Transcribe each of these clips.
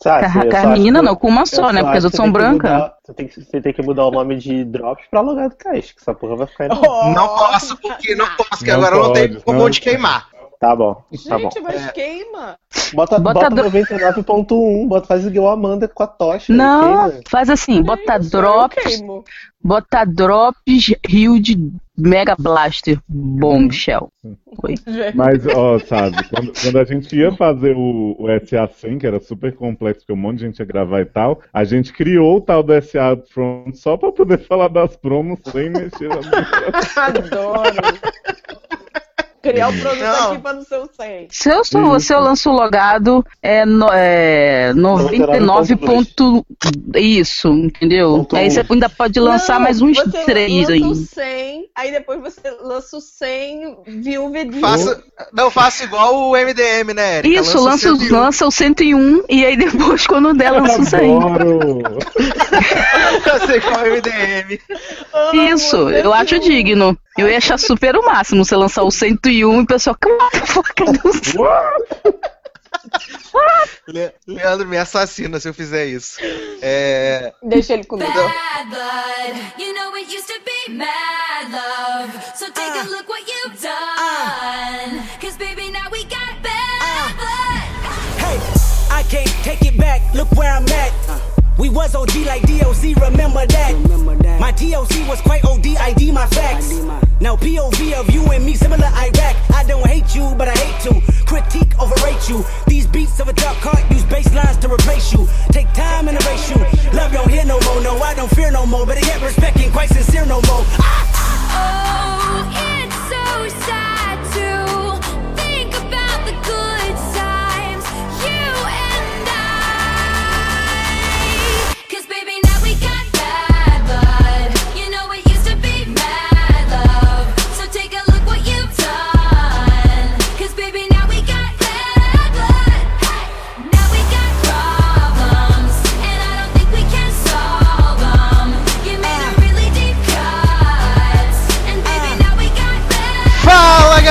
Sabe, Com a- não, com uma eu só, né? Porque as outras são brancas. mudar- Você tem, que, você tem que mudar o nome de Drops pra Logado Cast, que essa porra vai ficar. Oh, Não posso, porque não posso, que Não agora não tem pode, como onde queimar. Tá bom, tá bom. Gente, mas queima. Bota, Bota bota, dro- 99.1, bota, faz igual a Amanda com a tocha. Não, faz assim, bota É isso, eu drops, bota drops Rio de Mega Blaster Bombshell. Oi. Mas, ó, sabe, quando, quando a gente ia fazer o, o SA100, que era super complexo, porque um monte de gente ia gravar e tal, a gente criou o tal do SA Front só pra poder falar das promos sem mexer na Adoro. Criar o produto Não. aqui pra não ser o 100. Se eu, sou, se eu lanço o logado, é, no, é 99 ponto... Isso, entendeu? Ponto Aí um. você ainda pode lançar Não, mais uns você três lança aí. o 100, aí depois você lança o 100 viúvedinho. Faça, não, faça igual o MDM, né, Erika? Isso, lança, o- 101. lança o 101 e aí depois quando der lança o 100. Adoro! Eu sei qual é o MDM. Isso, eu acho digno. Eu ia achar super o máximo você lançar o 101 e o pessoal, cadê o 100? Le- Leandro me assassina se eu fizer isso. É... Deixa ele comigo. Bad blood, you know it used to be mad love. So take a look what you've done. Cause baby, now we got bad blood. Hey, I can't take it back. Look where I'm at. We was OG like DOC, remember that. My TOC was quite OD, ID my facts. Now POV of you and me, similar Iraq. I don't hate you, but I hate to critique, overrate you. These beats of a dark heart use bass lines to replace you. Take time and erase you. Love don't hear no more, no, I don't fear no more. But I get respect ain't quite sincere no more. Ah Oh, it's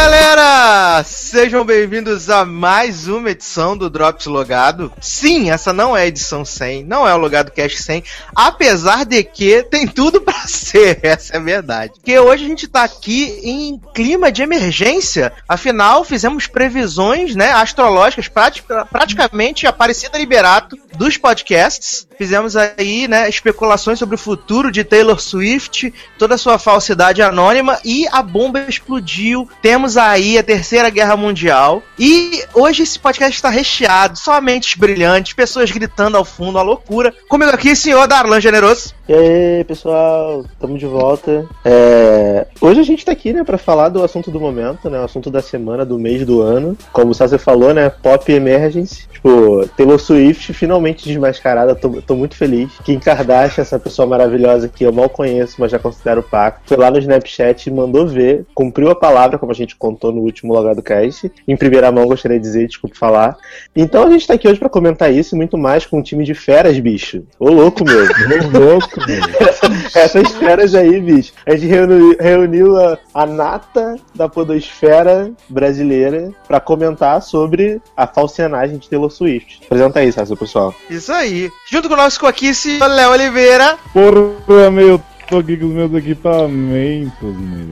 galera! Sejam bem-vindos a mais uma edição do Drops Logado. Sim, essa não é a edição 100, não é o Logado Cash 100, apesar de que tem tudo pra ser, essa é a verdade. Porque hoje a gente tá aqui em clima de emergência, afinal fizemos previsões né, astrológicas, prati- praticamente Aparecida Liberato dos podcasts. Fizemos aí né, especulações sobre o futuro de Taylor Swift, toda a sua falsidade anônima e a bomba explodiu. Temos aí a Terceira Guerra Mundial. E hoje esse podcast está recheado, só mentes brilhantes, pessoas gritando ao fundo, a loucura. Comigo aqui, senhor Darlan Generoso. E aí, pessoal, estamos de volta. É, Hoje a gente tá aqui, né, pra falar do assunto do momento, né, o assunto da semana, do mês, do ano. Como o Sassi falou, né, Pop Emergency. Tipo, Taylor Swift finalmente desmascarada, tô, tô muito feliz. Kim Kardashian, essa pessoa maravilhosa que eu mal conheço, mas já considero pacto, foi lá no Snapchat e mandou ver, cumpriu a palavra, como a gente contou no último Logado Cast. Em primeira mão, gostaria de dizer, desculpa falar. Então a gente tá aqui hoje pra comentar isso e muito mais com um time de feras, bicho. Ô louco, meu. Louco, meu. Essas feras aí, bicho. A gente reuniu, reuniu a, a nata da podosfera brasileira pra comentar sobre a falcianagem de Taylor Swift. Apresenta aí, Sassi, pessoal. Isso aí. Junto conosco aqui, senhor Léo Oliveira. Porra, meu, tô aqui com os meus equipamentos, meu.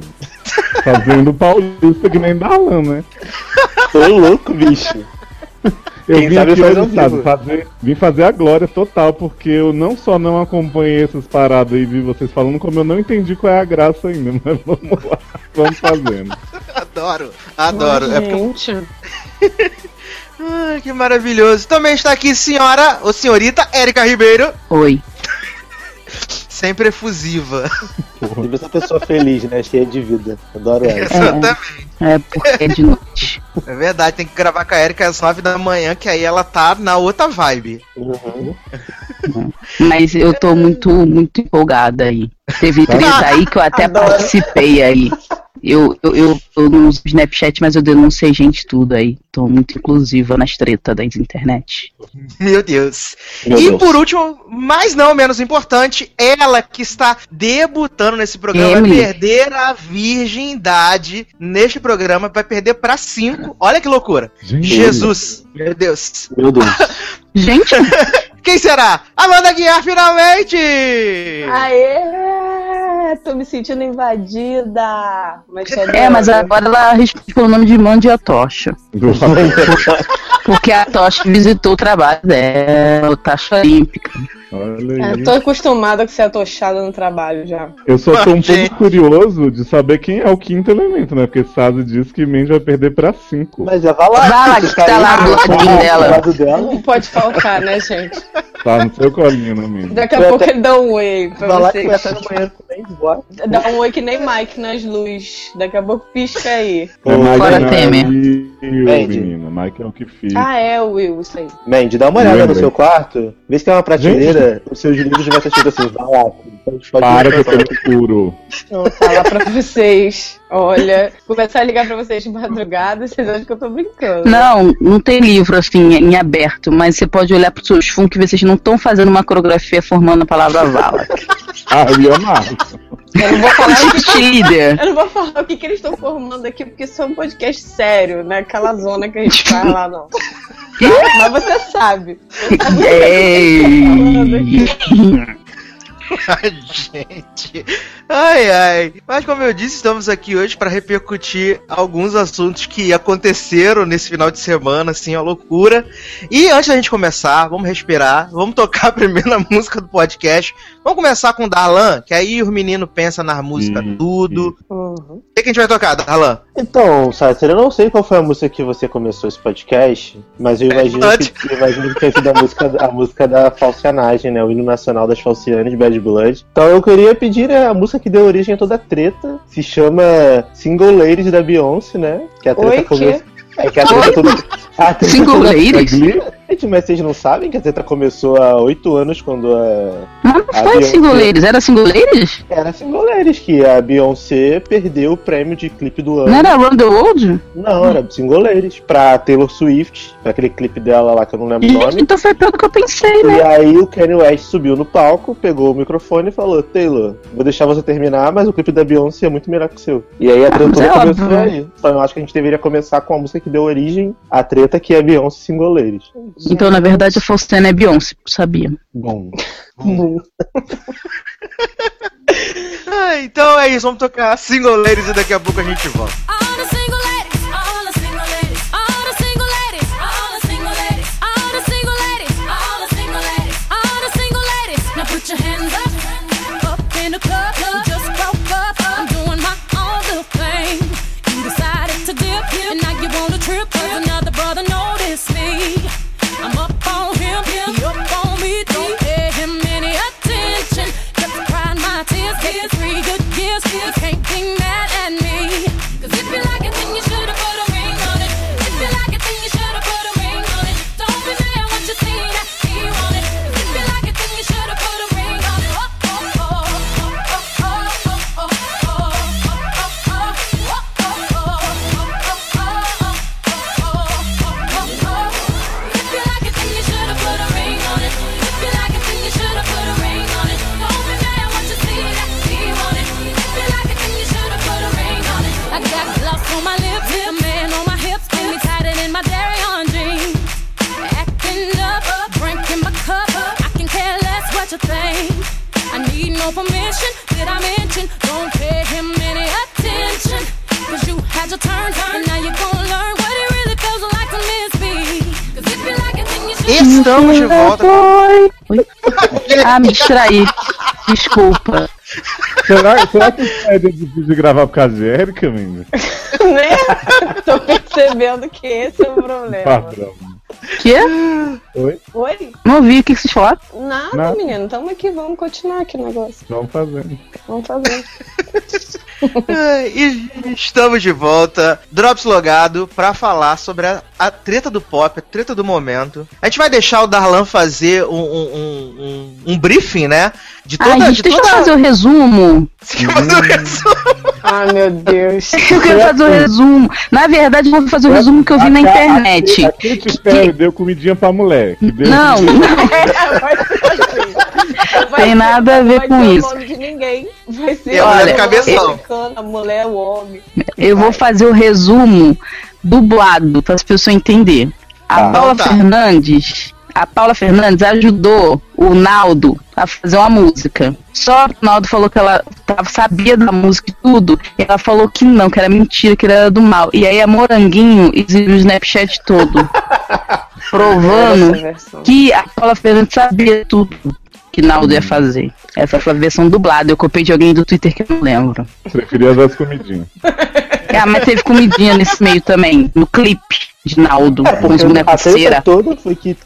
Fazendo paulista que nem Dalan, né? Ô louco, bicho. Eu Quem vim aqui faz hoje, sabe, fazer, vim fazer a glória total, porque eu não só não acompanhei essas paradas e vi vocês falando, como eu não entendi qual é a graça ainda, mas vamos lá, vamos fazendo. Adoro, adoro. É porque Ai, que maravilhoso. Também está aqui senhora, ou senhorita Érica Ribeiro, Oi. Sempre efusiva. Sempre essa pessoa feliz, né? Cheia de vida. Adoro ela. Exatamente. É porque é de noite. É verdade, tem que gravar com a Erika às 9 da manhã, que aí ela tá na outra vibe. Uhum. Mas eu tô muito, muito empolgada aí. Teve treta aí que eu até Adoro. participei aí. Eu, eu, eu, eu não uso Snapchat, mas eu denunciei gente tudo aí. Tô muito inclusiva nas tretas da internet. Meu Deus. Meu e Deus. por último, mas não menos importante, ela que está debutando nesse programa vai Emily. perder a virgindade neste programa, vai perder pra cinco. Olha que loucura. Gente, Jesus, meu Deus. Meu Deus. Gente, Quem será? Amanda Guiar, finalmente! Aê! Tô me sentindo invadida. Mas cadê é, mas agora ela responde pelo nome de Mandy a Tocha. Porque a Tocha visitou o trabalho dela, o Taxa Olímpica. Olha É, aí. tô acostumada com ser atochada no trabalho já. Eu só tô um pouco curioso de saber quem é o quinto elemento, né? Porque Sazi diz que Mandy vai perder pra cinco. Mas é Valak. Valak, que tá lá do ladinho dela. lado dela. Não pode faltar, né, gente? Tá no seu colinho, né, Mandy? Daqui a pouco até- ele dá um oi pra Valak vocês. vai estar no banheiro com bora. Dá um oi que nem Mike nas luzes. Daqui a pouco pisca aí. É Mike Fora não é Temer. Mandy. menina. Mike é o que fica. Ah, é o Will, isso aí. Mandy, dá uma olhada Lembrei. no seu quarto. Vê se tem uma prateleira. Os seus livros vai estar escrito assim, gente pode Para que eu no escuro. Vou falar pra vocês. Olha, começar a ligar pra vocês de madrugada, vocês acham que eu tô brincando. Não, não tem livro assim em aberto, mas você pode olhar pros seus fundos que vocês não estão fazendo uma coreografia formando a palavra vala. Ah, eu ia amar. Eu não vou falar o que. Eu não vou falar o que, que eles estão formando aqui, porque isso é um podcast sério, não é aquela zona que a gente faz lá, não. Mas você sabe. Ei. Ai, gente. Ai, ai. Mas como eu disse, estamos aqui hoje para repercutir alguns assuntos que aconteceram nesse final de semana, assim, a loucura. E antes da gente começar, vamos respirar, vamos tocar primeiro a música do podcast. Vamos começar com o Darlan, que aí o menino pensa na música Ih, tudo. Uhum. O que, que a gente vai tocar, Darlan? Então, Sácer, eu não sei qual foi a música que você começou esse podcast, mas eu imagino, Blood. que, eu imagino que tenha sido a música, a música da falcianagem, né? O hino nacional das falcianas, Bad Blood. Então eu queria pedir né, a música que deu origem a toda a treta. Se chama Single Ladies da Beyoncé, né? Que a treta Oi, come- quê? É que a treta toda. a treta Single toda- ladies? Gente, mas vocês não sabem que a treta começou há oito anos quando a. Mas não A foi Beyoncé. singoleiros, era singoleiros? Era Single Ladies, que a Beyoncé perdeu o prêmio de clipe do ano. Não era Around the World? Não, era Single Ladies. Pra Taylor Swift, pra aquele clipe dela lá que eu não lembro o nome. então foi do que eu pensei, né? E aí o Kanye West subiu no palco, pegou o microfone e falou, Taylor, vou deixar você terminar, mas o clipe da Beyoncé é muito melhor que o seu. E aí a treta é começou óbvio. aí. Então eu acho que a gente deveria começar com a música que deu origem à treta, que é Beyoncé Single Ladies. Então, na verdade, a Faustana é Beyoncé, sabia? Bom. Ah, então é isso, vamos tocar Single Ladies e daqui a pouco a gente volta. No permission. Did I mention? Don't pay him any attention. Cause you had your turn, and now you're gonna learn what it really feels like to miss me. Cause if you like it, then you should. Estamos de volta. Oi? Ah, me distraí. Desculpa. Será, será que é difícil de gravar por causa de Erika, Mandy? Né? Tô percebendo que esse é o problema. Padrão. Quê? Oi? Oi? Não ouvi o que vocês falaram. Nada, Nada. menino. Tamo aqui, vamos continuar aqui o negócio. Vamos fazendo. Vamos fazer. É, E estamos de volta, Drops Logado, pra falar sobre a, a treta do pop, a treta do momento. A gente vai deixar o Darlan fazer um, um, um, um- briefing, né? De Ai, toda, gente, de deixa toda... eu fazer o resumo. Você quer fazer o resumo? Ai, meu Deus. Eu quero fazer o resumo. Na verdade, eu vou fazer o resumo que eu vi na internet. A Katy Perry deu comidinha pra mulher. que deu- Não, não. Vai ser assim. Vai Tem nada a ver vai com ser isso. o nome de ninguém. Vai ser a mulher olha, do cabeção. mulher, o homem. Eu vou fazer o resumo dublado para as pessoas entenderem. A Tá. Paula tá. Fernandes, a Paula Fernandes ajudou o Naldo a fazer uma música. Só que o Naldo falou que ela tava, sabia da música e tudo. E ela falou que não, que era mentira, que era do mal. E aí a Moranguinho exibiu o Snapchat todo. provando que a Paula Fernandes sabia tudo que Naldo ia fazer. Essa foi a versão dublada. Eu copiei de alguém do Twitter que eu não lembro. Preferia as das comidinhas. Ah, mas teve comidinha nesse meio também, no clipe de Naldo, É, com os bonecos de cera. toda foi que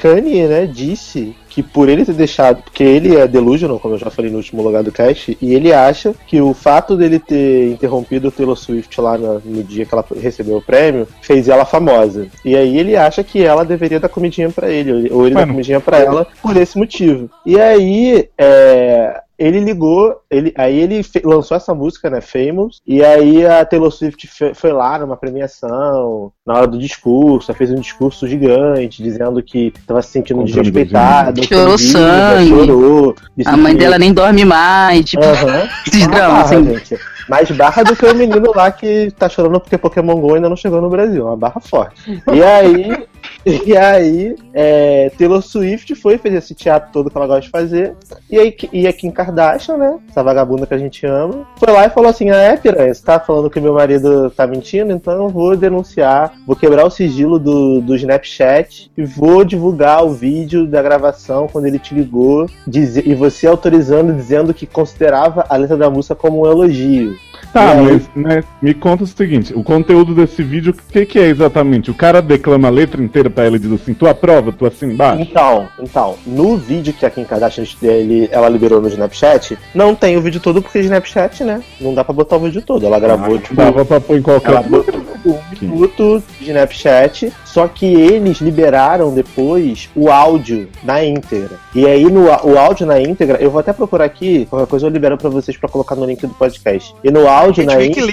Kanye, né, disse que por ele ter deixado, porque ele é delusional, como eu já falei no último lugar do cast, e ele acha que o fato dele ter interrompido o Taylor Swift lá no, no dia que ela recebeu o prêmio, fez ela famosa. E aí ele acha que ela deveria dar comidinha pra ele, ou ele dá Mano. comidinha pra ela por esse motivo. E aí, é, ele ligou, ele, aí ele lançou essa música, né, Famous, e aí a Taylor Swift foi lá numa premiação, na hora do discurso, ela fez um discurso gigante, dizendo que tava se sentindo desrespeitada, Chorou sangue. chorou. A mãe que- dela nem dorme mais, tipo, Aham. esses dramas, assim. gente. Mais barra do que o menino lá que tá chorando porque Pokémon GO ainda não chegou no Brasil. Uma barra forte. E aí, e aí é, Taylor Swift foi, fez esse teatro todo que ela gosta de fazer. E aí e a Kim Kardashian, né? Essa vagabunda que a gente ama, foi lá e falou assim: Ah, é, piranha, você tá falando que meu marido tá mentindo, então eu vou denunciar, vou quebrar o sigilo do, do Snapchat e vou divulgar o vídeo da gravação quando ele te ligou dize- e você autorizando, dizendo que considerava a letra da música como um elogio. Tá, aí? mas né, me conta o seguinte: o conteúdo desse vídeo, o que, que é exatamente? O cara declama a letra inteira pra ela e diz assim: tu aprova, tu assim embaixo? Então, então, no vídeo que a Kim Kardashian ele, ela liberou no Snapchat, não tem o vídeo todo porque Snapchat, né? Não dá pra botar o vídeo todo. Ela gravou, Ah, tipo, dava pra pôr em qualquer ela botou um minuto de Snapchat, só que eles liberaram depois o áudio na íntegra. E aí no o áudio na íntegra, eu vou até procurar aqui, qualquer coisa eu libero pra vocês pra colocar no link do podcast. E no áudio na íntegra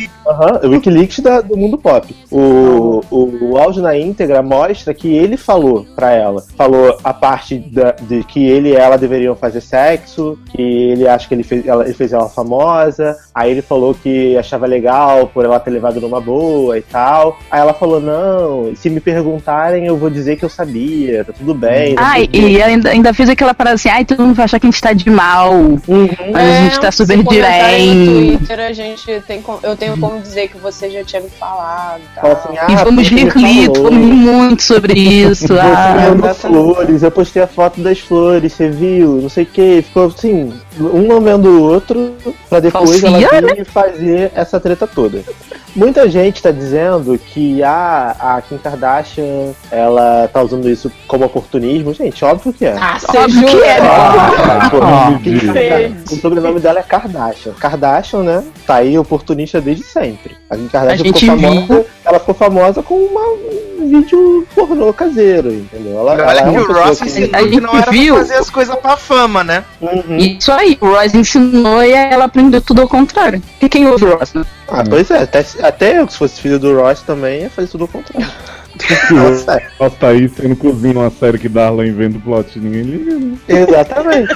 o Wikileaks da- do mundo pop. O, o, o áudio na íntegra mostra que ele falou pra ela. Falou a parte da- de que ele e ela deveriam fazer sexo, que ele acha que ele fez, ela, ele fez ela famosa. Aí ele falou que achava legal por ela ter levado numa boa e tal. Aí ela falou: Não, se me perguntarem, eu vou dizer que eu sabia, tá tudo bem. sei Ai, o quê." e ainda, ainda fez aquela parada assim, ai, todo mundo vai achar que a gente tá de mal. Uhum. Mas a gente tá se super comentarem no. Twitter, a gente tem, com- eu tenho como dizer que você já tinha me falado. e Fala tal. assim, E "Ah, lido, falou." vamos rir muito sobre isso. Você ah. me flores, eu postei a foto das flores, você viu, não sei o que, ficou assim, um lambendo o outro, pra depois Falsia, ela vir e fazer essa treta toda. Muita gente tá dizendo que a, a Kim Kardashian, ela tá usando isso como oportunismo. Gente, óbvio que é. Ah, você Óbvio que é. Ah, pô, Ah, Kim mentira. Kardashian. O sobrenome dela é Kardashian. Kardashian, né? Tá aí oportunista desde sempre. A Kim Kardashian A gente ficou viu. famosa. Ela ficou famosa com uma- um vídeo pornô caseiro, entendeu? Ela, ela Olha é que o Ross que- ensinou A que gente não era viu. fazer as coisas pra fama, né? Uhum. Isso aí, o Ross ensinou e ela aprendeu tudo ao contrário. Porque quem ouve o Ross, né? Ah, pois é, até, até eu, se fosse filho do Ross também, ia fazer tudo ao contrário. Nossa, é. Nossa, tá aí sendo cozinha uma série que Darlan inventa o plot, ninguém liga, né? Exatamente.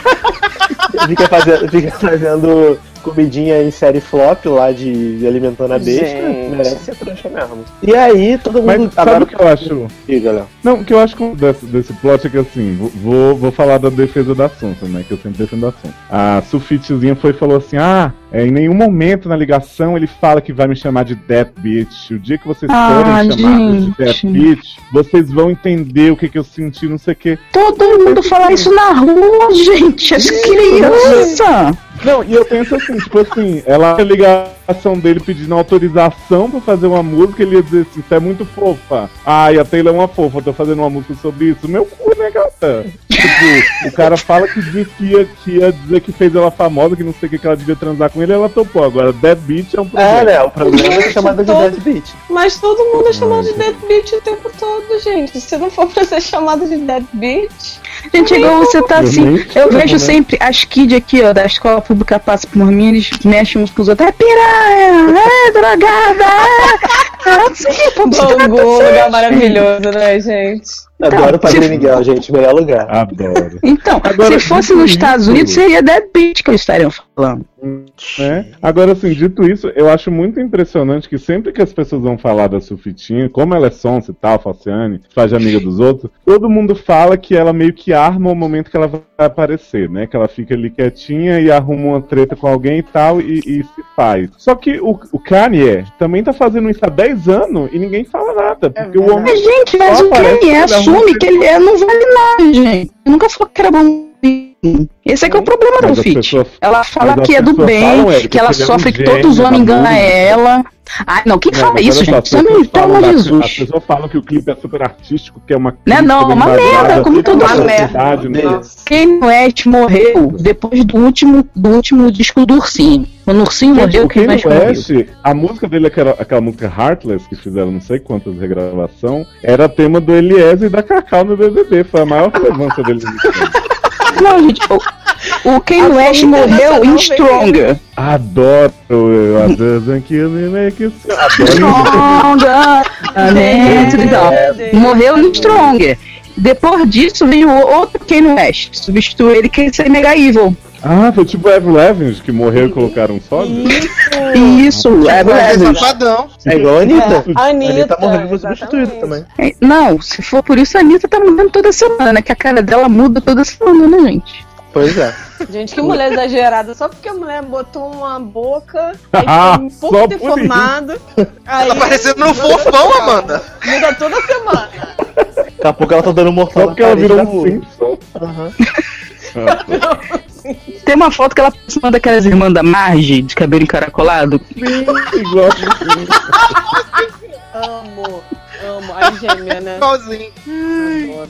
fica, fazendo, fica fazendo comidinha em série flop lá de alimentando a besta. Gente. Merece ser trouxa mesmo. E aí, todo Mas mundo. sabe o que eu acho? Diga. Não, o que eu acho com- desse, desse plot é que assim, vou- vou, falar da defesa da Sonsa, né? Que eu sempre defendo a Sonsa. A Sufitezinha foi e falou assim: ah, é, em nenhum momento na ligação ele fala que vai me chamar de Death Bitch. O dia que vocês Ah, forem chamados de. Death Bitch, vocês vão entender o que, que eu senti, não sei o que. Todo mundo fala isso na rua, gente. As crianças. Não, e eu penso assim, tipo assim, ela a ligação dele pedindo autorização pra fazer uma música, ele ia dizer assim, você é muito fofa. Ai, a Taylor é uma fofa, eu tô fazendo uma música sobre isso. Meu cu, né, gata? Tipo, o cara fala que disse que ia, que ia dizer que fez ela famosa, que não sei o que, que ela devia transar com ele, ela topou. Agora, Dead Beat é um problema. É, né? O problema é chamada de Dead Beat. Mas todo mundo é chamado de deadbeat o tempo todo, gente. Se não for pra ser chamado de deadbeat, Gente, igual você tá assim. Eu vejo né? sempre as kids aqui, ó, da escola pública passa por mim, eles mexem uns com os outros. É piranha, é drogada, é. é assim, você tá um lugar maravilhoso, né, gente? Adoro o Padre tipo- Miguel, gente. Melhor lugar. Adoro. Então, Agora, se fosse nos Estados Unidos, seria Dead Beat que eles estariam falando. Né? Agora, assim, dito isso, eu acho muito impressionante que sempre que as pessoas vão falar da Sufitinha, como ela é sonsa e tal, Falciane, faz de amiga dos outros, todo mundo fala que ela meio que arma o momento que ela vai aparecer, né? Que ela fica ali quietinha e arruma uma treta com alguém e tal, e, e se faz. Só que o, o Kanye também tá fazendo isso há 10 anos e ninguém fala nada, porque o homem Mas, gente, mas o Kanye que ele é assume um- que ele é, não vale nada, gente. Ele nunca falou que era bom. Esse é que é o problema Mas do Fit. pessoas- Ela fala que é do bem, falam, Érica, que ela que ele é um sofre, que todos os homens enganam ela. Ai, não, quem Não, fala isso, gente? pelo amor de da- Jesus. As pessoas falam que o clipe é super artístico, que é uma Né, não, crítica uma bem merda, embasada, como todo mundo. sociedade, né? Kanye West morreu depois do último, do último disco do Ursinho. Quando o Ursinho morreu, West morreu. West, a música dele, aquela, aquela música Heartless, que fizeram não sei quantas regravação, era tema do Eliezer e da Cacau no BBB. Foi a maior relevância dele. Não, gente, o, o A West morreu em Stronger. Adoro. Eu. Adoro. Stronger. Morreu em Stronger. Depois disso veio outro Kanye West. Substituiu ele que é Mega Evil. Ah, foi tipo o Evan Levins, que morreu e colocaram um sódio? Isso, é é verdade. safadão. É igual a Anitta. A A Anitta, Anitta morreu e foi substituída também. É, Não, se for por isso, a Anitta tá mudando toda semana, né? Que a cara dela muda toda semana, né, gente? Pois é. Gente, que mulher exagerada. Só porque a mulher botou uma boca, Ah, aí ficou um só pouco por deformado. Aí Tá parecendo um fofão, Amanda. muda toda semana. Daqui a pouco ela tá dando mortal Só porque ela virou um. Simpson. Aham. Tem uma foto que ela parece uma daquelas irmãs da Marge, de cabelo encaracolado. Igual Amo, amo. A gêmea, né? Igualzinho.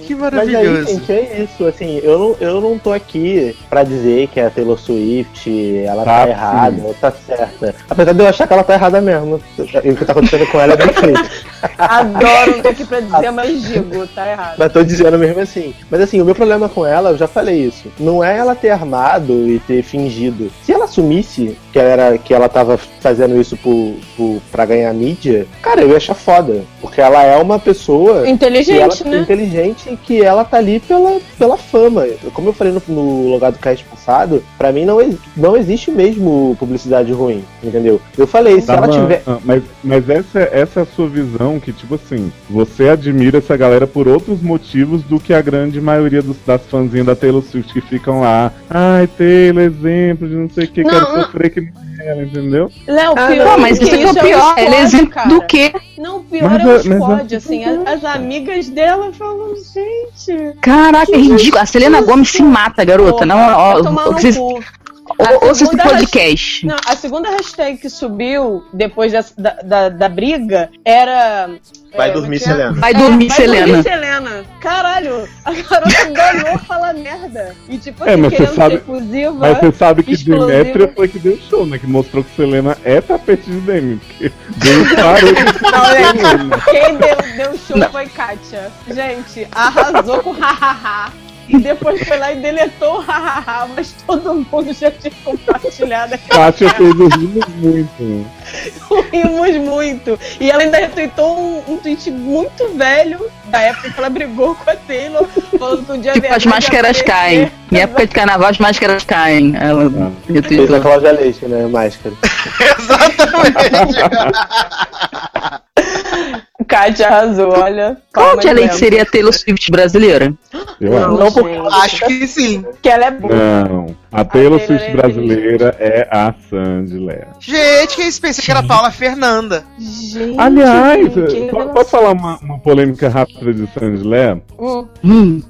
Que Mas aí, maravilhoso. gente, é isso. Assim, eu não, eu não tô aqui pra dizer que a Taylor Swift, ela tá, Tá, errada ou tá certa. Apesar de eu achar que ela tá errada mesmo. E o que tá acontecendo com ela é bem feito. Adoro, não tô aqui pra dizer, mas digo, tá errado. Mas tô dizendo mesmo assim. Mas assim, o meu problema com ela, eu já falei isso. Não é ela ter armado e ter fingido. Se ela assumisse que ela, era, que ela tava fazendo isso por, por, pra ganhar mídia, cara, eu ia achar foda. Porque ela é uma pessoa. Inteligente, que ela, né? inteligente e que ela tá ali pela, pela fama. Como eu falei no, no lugar do cast passado, pra mim não, não existe mesmo publicidade ruim, entendeu? Eu falei, se Tá, ela mas- tiver. ah, Mas, mas essa, essa é a sua visão, que tipo assim, você admira essa galera por outros motivos do que a grande maioria dos, das fãzinhas da Taylor Swift que ficam lá. Ai, Taylor, exemplo de não sei o que, quero Não, não. sofrer que nem ela, entendeu? Léo, Ah, pior Pô, mas do isso que é o é pior. squad, Ela é exemplo cara. do quê? Não, o pior Mas é o é- mas assim. As, as amigas dela falam, gente. Caraca, é ridículo. A Selena Gomes se mata, garota. Não, porra, ó, tomar no vocês- ouça esse segunda podcast. Não, a segunda hashtag que subiu depois dessa- da, da, da briga era. Vai é, dormir, é que é? Selena. Vai dormir, vai Selena. dormir, Selena. Caralho, a garota ganhou falar merda. E tipo É, assim, mas você querendo sabe- ser efusiva. Mas você sabe que explosivo. Demetria foi que deu show, né? Que mostrou que Selena é tapete de Demi. Porque Demi parou de Não? Quem deu, deu show foi Kátia. Gente, arrasou com hahaha. E depois foi lá e deletou o hahaha, mas todo mundo já tinha compartilhado. Kátia fez rimos muito. Rimos muito. E ela ainda retweetou um, um tweet muito velho da época que ela brigou com a Taylor, falando que um dia Tipo, as máscaras caem. Em época de carnaval, as máscaras caem. Ela Ah. Fez a retweetou. Cláudia Leite, né? Máscara. Exatamente. Kátia arrasou, olha. Qual palmas que a lei dela. seria a Taylor Swift brasileira? Eu Não, acho. Não, porque gente, Acho que sim. que ela é boa. Não. A Taylor Swift é brasileira é a Sandy Léa. Gente, que isso? Pensei que era a Paula Fernanda. Gente, Aliás, posso falar uma, uma polêmica rápida de Sandy Léa? Hum, Hum,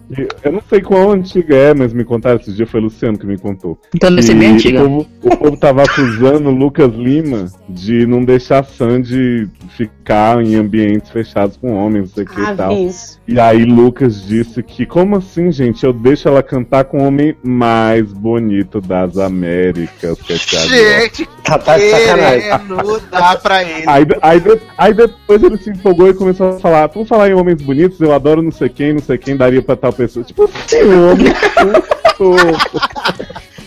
Eu não sei qual antiga é, mas me contaram esse dia, foi o Luciano que me contou. então deve ser bem antiga. O povo, o povo tava acusando o Lucas Lima de não deixar a Sandy ficar em ambientes fechados com homens, não sei o que e tal. aviso. E aí Lucas disse que, como assim, gente? Eu deixo ela cantar com o homem mais bonito das Américas. que é. Gente, Tá, tá de sacanagem. querendo dar pra ele. Aí, aí, aí depois ele se empolgou e começou a falar, por falar em homens bonitos, eu adoro não sei quem, não sei quem, daria pra tal pessoa. Tipo, que homem.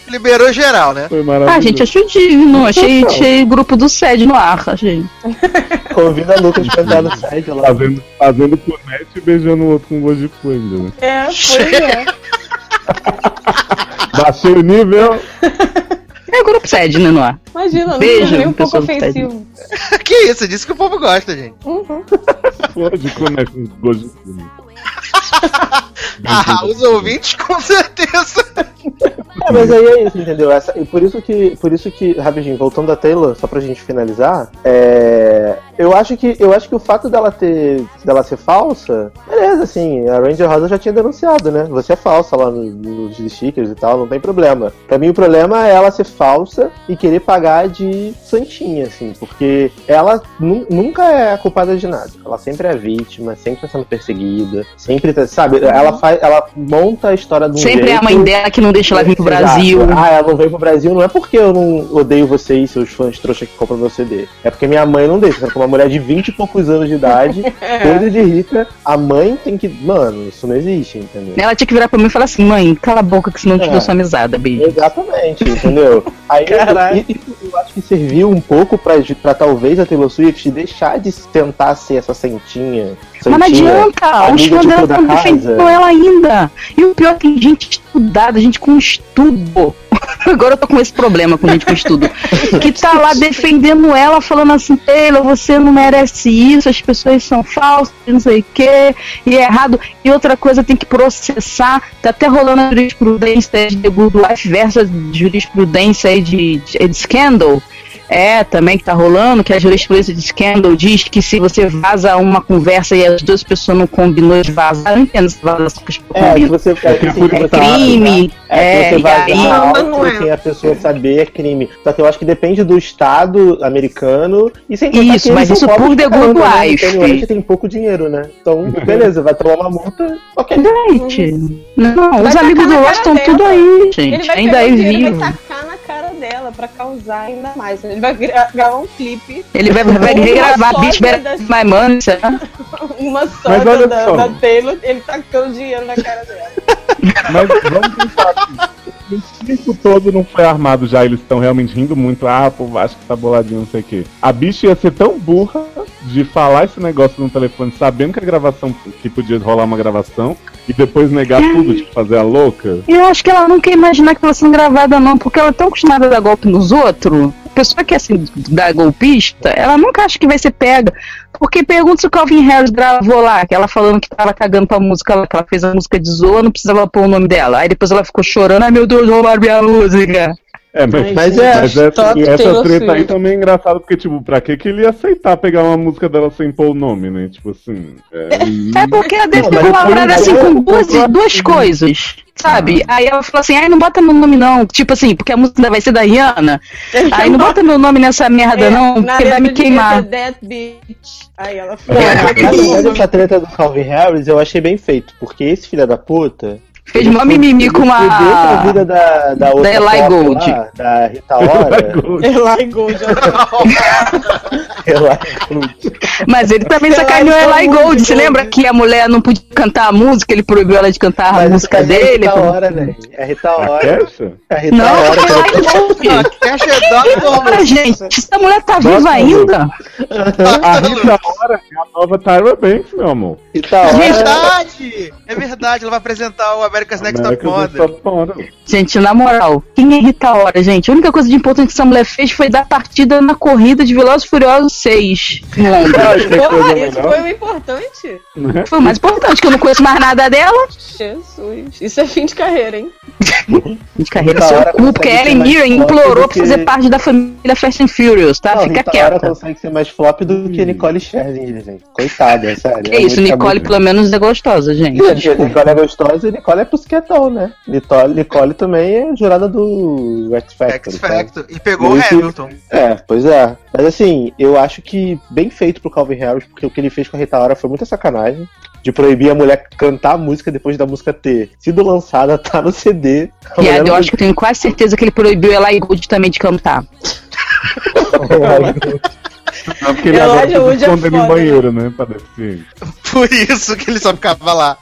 Liberou geral, né? Foi maravilhoso. Ah, gente, achei digno. Achei, achei grupo do SED no ar, achei. Convida a Lucas pra entrar no site lá. Fazendo, fazendo punete e beijando o outro com gosto de ainda, né? É, pois é. Baixei o nível. É grupo SED, né, no ar. Imagina, não Beijo, nem um pouco ofensivo. que isso? Disse que o povo gosta, gente. Uhum. Flor de cu, né? Com gosto de? Ah, os ouvintes com certeza. É, mas aí é isso, entendeu? Essa, e por isso que, por isso que, rapidinho, voltando da Taylor, só pra gente finalizar, é, eu acho que eu acho que o fato dela ter dela ser falsa, beleza, assim, a Ranger Rosa já tinha denunciado, né? Você é falsa lá no- nos stickers e tal, não tem problema. Pra mim o problema é ela ser falsa e querer pagar de santinha, assim, porque ela nu- nunca é culpada de nada. Ela sempre é vítima, sempre tá sendo perseguida, sempre tá, sabe? Ela faz, ela monta a história de um Sempre é a jeito- mãe dela que não deixa ela vir pro. Brasil. Ah, ela não veio pro Brasil não é porque eu não odeio vocês, seus fãs trouxa que compram meu CD. É porque minha mãe não deixa. Porque uma mulher de 20 e poucos anos de idade, coisa de rica, a mãe tem que. Mano, isso não existe, entendeu? Ela tinha que virar pra mim e falar assim, mãe, cala a boca que senão eu te É. dou sua amizade, beijo. Exatamente, entendeu? Aí Caralho. eu, isso eu acho que serviu um pouco pra, pra talvez a Taylor Swift deixar de tentar ser essa santinha. Mas não adianta, os fãs dela estão defendendo ela ainda. E o pior é que tem gente estudada, gente com estudo. Agora eu tô com esse problema com gente com estudo. Que tá lá defendendo ela, falando assim, Taylor, você não merece isso, as pessoas são falsas, não sei o quê, e é errado. E outra coisa, tem que processar. Tá até rolando a jurisprudência de Good Life versus jurisprudência de, de, de Scandal. É, também que tá rolando, que a jurisprudência de Scandal diz que se você vaza uma conversa e as duas pessoas não combinou de vazar, não entendo se vazar as pessoas É, que combinam. você é, assim, É crime, É, é, que você e alto não é. sem a pessoa saber é crime. Só que eu acho que depende do estado americano e sem contar Isso, mas isso por The Good? Wife. Tem pouco dinheiro, né? Então, beleza, vai tomar uma multa, ok. Gente, não, Vai os amigos do Ross estão tudo aí, Ele gente. Ainda é vivo. vai tacar na dela pra causar ainda mais. Ele vai gra- gravar um clipe, Ele vai, vai regravar sósia Bitch Better My Money, uma sogra da, só. da Taylor, ele tacando dinheiro na cara dela. Mas vamos pensar assim. O circo todo não foi armado já, eles estão realmente rindo muito. Ah, pô, acho que tá boladinho, não sei o quê. A bicha ia ser tão burra de falar esse negócio no telefone, sabendo que a gravação, que podia rolar uma gravação, e depois negar tudo, tipo, fazer a louca. Eu acho que ela nunca ia imaginar que estava sendo gravada, não, porque ela é tão acostumada a dar golpe nos outros. Pessoa que é assim, dá golpista, ela nunca acha que vai ser pega. Porque pergunta se o Calvin Harris gravou lá, que ela falando que tava cagando pra música lá, que ela fez a música de Zoa, não precisava pôr o nome dela. Aí depois ela ficou chorando, ai meu Deus, roubaram minha música. É, mas, Mas é, mas essa, top essa treta aí também é engraçada, porque, tipo, pra que que ele ia aceitar pegar uma música dela sem pôr o nome, né? Tipo assim. É, É porque ela deve Não, ter mas colaborado eu- assim com duas, duas coisas. Sabe? Aí ela falou assim, ai, não bota meu nome não. Tipo assim, porque a música ainda vai ser da Rihanna. Aí não bota meu nome nessa merda não, É, na porque vai me queimar. That bitch. Aí ela falou. na verdade, essa treta do Calvin Harris eu achei bem feito, porque esse filho da puta. Fez mó mimimi com com a uma... vida da, da outra Da Eli Gold. lá, da Rita Ora. Eli Gold. Eli Gold. Mas ele também sacaneou é Eli muito Gold. Você Gold. lembra que a mulher não podia cantar a música, ele proibiu ela de cantar a Mas isso música também é dele? Rita Ora, velho. É Rita a Ora. É Rita Não, Ora. Eli Gold. Cash é Para, gente, essa mulher tá viva Nossa, ainda? A Rita Ora é a nova Tyra Banks, meu amor. Rita É Ora. verdade! É verdade, ela vai apresentar o America's Next Top Model. Top Model. Gente, na moral, quem é Rita Ora, gente? A única coisa de importante que essa mulher fez foi dar partida na corrida de Velozes e Furiosos 6 em Londres. Acho que é Porra, isso foi o importante? né? Foi o mais importante, que eu não conheço mais nada dela. Jesus. Isso é fim de carreira, hein? De carreira Rita seu Ora cu, porque Ellen Mirren implorou pra fazer que- parte da família Fast and Furious, tá? Não, Fica Rita quieta. consegue ser mais flop do que Nicole Scherzinger, gente. Coitada, sério. Que isso, muito Nicole pelo menos é gostosa, gente. Gente, Nicole é gostosa e Nicole é pusquetão, né? Nicole, Nicole também é jurada do X Factor. X sabe? Factor. E pegou o Hamilton. É, pois é. Mas assim, eu acho que bem feito pro Calvin Harris, porque o que ele fez com a Rita Ora foi muita sacanagem. De proibir a mulher cantar a música depois da música ter sido lançada, tá no CD. Viado, eu não- acho que eu tenho quase certeza que ele proibiu ela e Gold também de cantar. Não, porque ele agora tá hoje é em banheiro, né? Pra deficiente. Por isso que ele só ficava lá.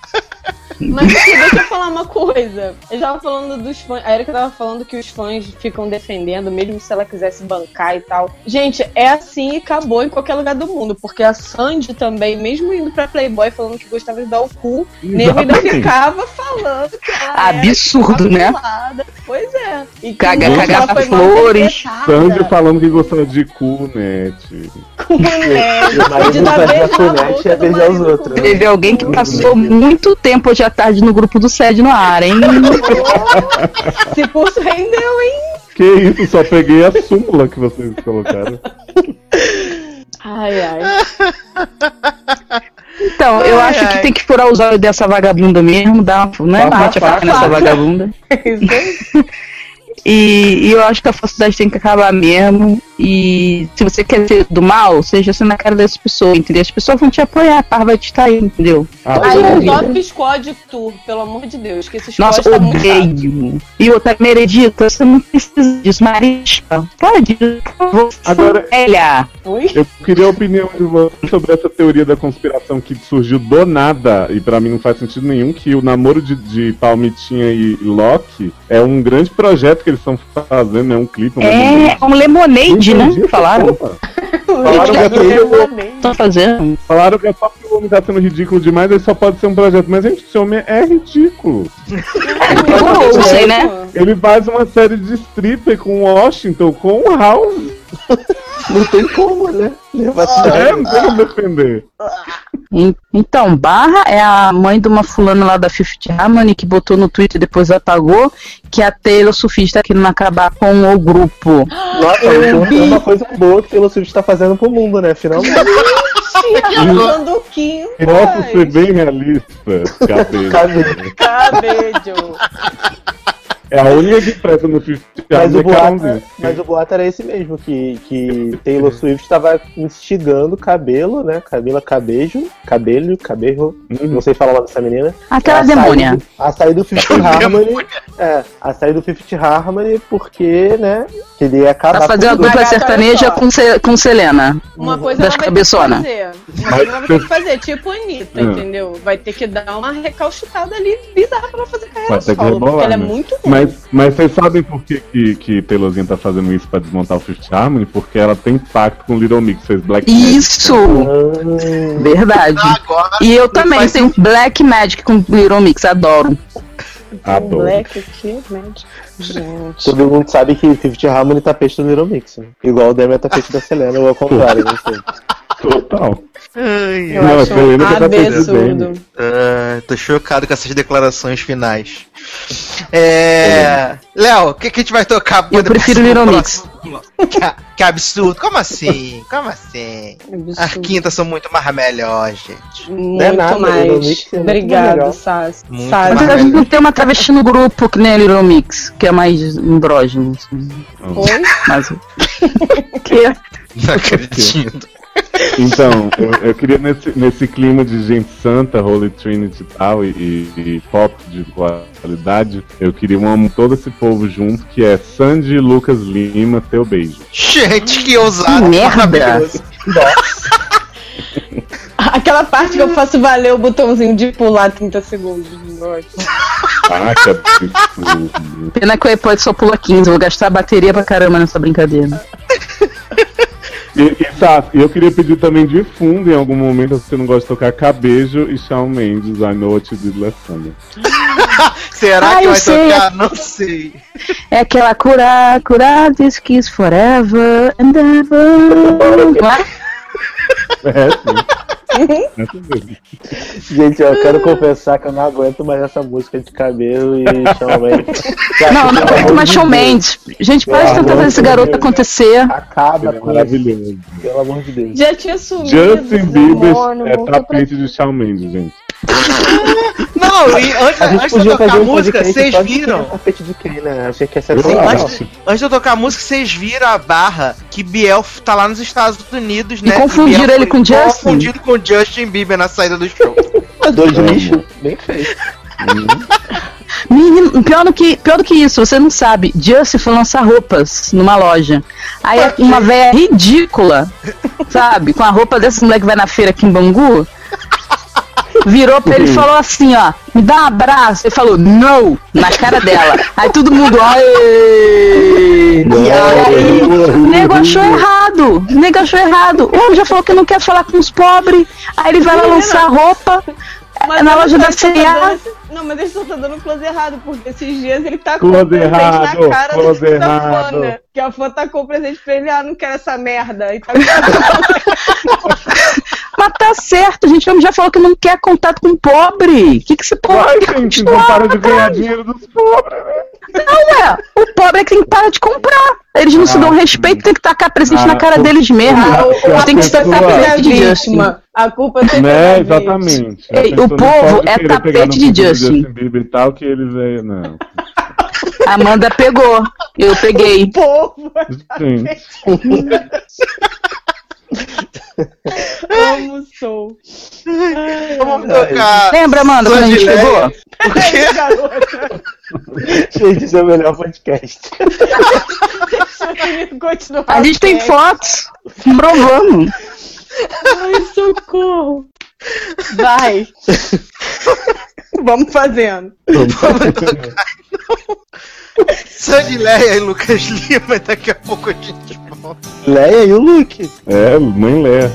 Mas aqui, deixa eu falar uma coisa. Eu tava falando dos fãs. A Erika tava falando que os fãs ficam defendendo, mesmo se ela quisesse bancar e tal. Gente, é assim e acabou em qualquer lugar do mundo. Porque a Sandy também, mesmo indo pra Playboy falando que gostava de dar o cu, nego ainda ficava falando que ela era Absurdo, né? imaculada. Pois é. E Caga- mal flores. Sandy falando que gostava de cu, né? Com mulher. E o marido De dar fazia beijo na punete boca e ia do beijar os marido outros. com- Teve alguém que passou muito tempo hoje à tarde no grupo do SED no ar, hein? Esse curso rendeu, hein? Que isso, só peguei a súmula que vocês colocaram. Ai, ai. Então, eu Ai, acho ai. que tem que furar os olhos dessa vagabunda mesmo, dar uma, né? Passa Bate a a faca faca. nessa vagabunda. Isso aí. E, e eu acho que a falsidade tem que acabar mesmo. E se você quer ser do mal, seja assim na cara dessas pessoas, entendeu? As pessoas vão te apoiar, a par vai te estar aí, entendeu? Ah, Aí o. Top Squad Tour, pelo amor de Deus, que esse Nossa, tá odeio. E outra, Meredita, você não precisa disso, Marisca. Pode, por favor, Agora- velha. Oi? Eu queria a opinião de você sobre essa teoria da conspiração que surgiu do nada, e pra mim não faz sentido nenhum, que o namoro de, de Palmitinha e Loki é um grande projeto que eles estão fazendo, né? Um clipe, um É, um lemonade, né? Falaram. Falaram que, é tudo- Estão fazendo. falaram que é só porque o homem tá sendo ridículo demais, ele só pode ser um projeto. Mas, gente, esse homem é ridículo. Eu não sei, né? Ele faz uma série de stripper com Washington, com o House. Não tem como, né? Levar a É, não tem como defender. En- Então, Barra é a mãe de uma fulana lá da Fifth Harmony que botou no Twitter e depois apagou que a Taylor Swift tá querendo acabar com o grupo. Nossa, é uma coisa boa que o Taylor Swift tá fazendo pro mundo, né? Finalmente. Arrasando o Kim. Posso ser bem realista, cabelo. Cabelo. Cabelo. É a única que presta no 50 Mas o, é boato, mas o boato era esse mesmo, que, que Taylor Swift tava instigando cabelo, né? Camila Cabejo, cabelo, cabelo, Uhum. não sei falar o nome dessa menina. Aquela A sair demônia. do- A sair do Fifth Harmony. É, a sair do Fifth Harmony porque, né? Que ele ia acabar Pra fazer a dupla sertaneja com, Ce- com Selena. Uma coisa Das ela vai cabeçona. ter que fazer. Uma coisa ela vai ter que fazer, tipo Anitta, Hum. entendeu? Vai ter que dar uma recalchutada ali bizarra pra ela fazer carreira solo, porque ela é né? muito ruim. Mas, mas vocês sabem por que, que, que Taylorzinha tá fazendo isso pra desmontar o Fifth Harmony? Porque ela tem pacto com Little Mix, fez Black Isso! Ah, Verdade. Agora. E eu também faz tenho Black Magic com Little Mix, adoro. Adoro. Black aqui, Magic. Gente. Todo mundo sabe que Fifth Harmony tá peixe do Little Mix. né? Igual o Demi é tapete da Selena, ou ao contrário, não sei. Total. Ai, Eu Não, acho absurdo. Ah, tô chocado com essas declarações finais. É. Léo, o que, que a gente vai tocar? Eu prefiro Little Mix. Que, que absurdo. Como assim? Como assim? As quintas são muito mais melhores, gente. Muito é nada, Little mais. Mix é Obrigado. Sassi. Mas a gente não tem uma travesti no grupo que nem a Little Mix, que é mais andrógeno. Assim. Oi? Mas. que? Não acredito. Então, eu, eu queria nesse, nesse clima de gente santa, Holy Trinity e tal, e, e- e pop de qualidade, eu queria um amo todo esse povo junto, que é Sandy e Lucas Lima, Teu Beijo. Gente, que ousado. Que merda. maravilhoso. Aquela parte que eu faço valer o botãozinho de pular 30 segundos. Absurdo. Pena que o iPod só pula 15, vou gastar bateria pra caramba nessa brincadeira. E, e, tá, eu queria pedir também de fundo, em algum momento, se você não gosta de tocar Cabejo e Shawn Mendes, I Know What You Did Last Summer. Será Ah, que vai sei. tocar? Não sei. É aquela curar, curar, this kiss forever and ever. É? É, sim. Gente, eu quero confessar que eu não aguento mais essa música de cabelo e Shawn Mendes. Não, não aguento mais Shawn Mendes. Gente, para de tentar fazer esse garoto acontecer. Acaba é com isso, maravilhoso. pelo amor de Deus. Já tinha sumido. Justin Bieber é voltou pra- tapete de Shawn Mendes, gente. Não, e antes, A gente antes de eu tocar a música, vocês viram? tapete de quem, né? Achei que ia ser. Antes de eu tocar a música, vocês viram a barra que Biel tá lá nos Estados Unidos, né? confundiram Biel ele com Justin. Confundido com Justin Bieber na saída do show. Dois Amo. lixo, bem feito. Menino, pior do, que, pior do que isso, você não sabe. Justin foi lançar roupas numa loja. Aí uma véia ridícula, sabe? Com a roupa desse moleque que vai na feira aqui em Bangu. Virou pra ele e falou assim, ó, me dá um abraço. Ele falou, não, na cara dela. Aí todo mundo, aê! E aí, o nego achou errado. O nego achou errado. O homem já falou que não quer falar com os pobres. Aí ele vai lá lançar roupa. Mas na loja da tá C&A. Não, mas ele só tá dando close errado, porque esses dias ele tá com Close o presente errado, na cara close da, da errado. fã, né? Que a fã tacou o presente pra ele, ah, não quero essa merda. E tá Mas tá certo, gente. O homem já falou que não quer contato com pobre. O que, que esse pobre Ai, gente, não para de ganhar dinheiro dos pobres, né? Não, é. O pobre é quem para de comprar. Eles não se dão respeito, tem que tacar presente Ah, na cara o- deles mesmo. Ah, o- tem que é a presente de Justin. A culpa é Né, exatamente. Ei, o povo pode é tapete de Justin. Bieber e tal, que eles é. Não. Amanda pegou. Eu peguei. Povo, Gente, como sou. Vamos tocar. Lembra, Amanda, quando a gente pegou? Leia. Ai, garota. Gente, esse é o melhor podcast. A gente tem fotos provando. Ai, socorro. Vai. Vamos fazendo. Sandy Leia e Lucas Lima, daqui a pouco a gente volta. Leia e o Luke. é, mãe Léa.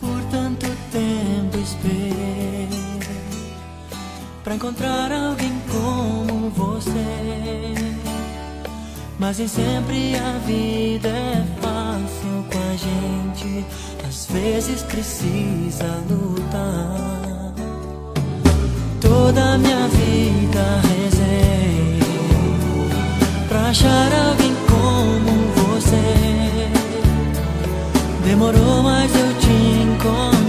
Por tanto tempo esperei pra encontrar alguém como você. Mas nem sempre a vida é fácil com a gente. Vezes precisa lutar. Toda minha vida rezei pra achar alguém como você. Demorou, mas eu te encontrei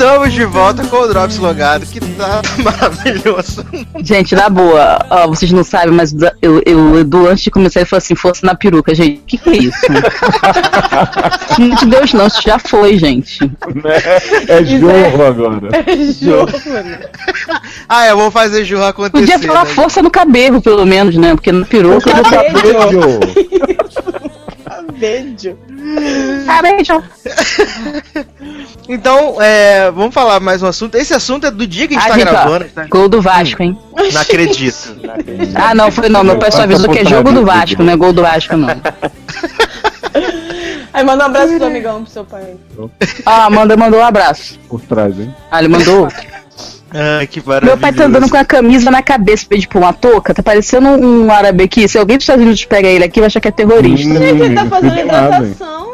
estamos de volta com o Drops Logado, que tá maravilhoso. Gente, na boa, ó, vocês não sabem, mas eu, eu, Edu, antes de começar, ele falou assim: força na peruca, gente. O que, que é isso? Gente, Deus não, isso já foi, gente. Né? É jorro agora. Jogo, mano. Ah, eu vou fazer Jurra acontecer. Podia falar né? força no cabelo, pelo menos, né? Porque na peruca. Beijo. Beijo. Beijo. Então, é, vamos falar mais um assunto. Esse assunto é do dia que a gente Ah, tá gente, ó, gravando. tá? Gol do Vasco, hein? Não acredito. Ah, não, foi não. Meu pai só avisou que é jogo do Vasco, não é gol do Vasco, não. Aí manda um abraço pro amigão pro seu pai. Ah, Amanda mandou um abraço. Por trás, hein? Ah, ele mandou outro. Ai, que maravilhoso. Meu pai tá andando com a camisa na cabeça, tipo uma touca, tá parecendo um árabe aqui. Se alguém dos Estados Unidos pega ele aqui, vai achar que é terrorista. Hum, Ele tá fazendo hidratação,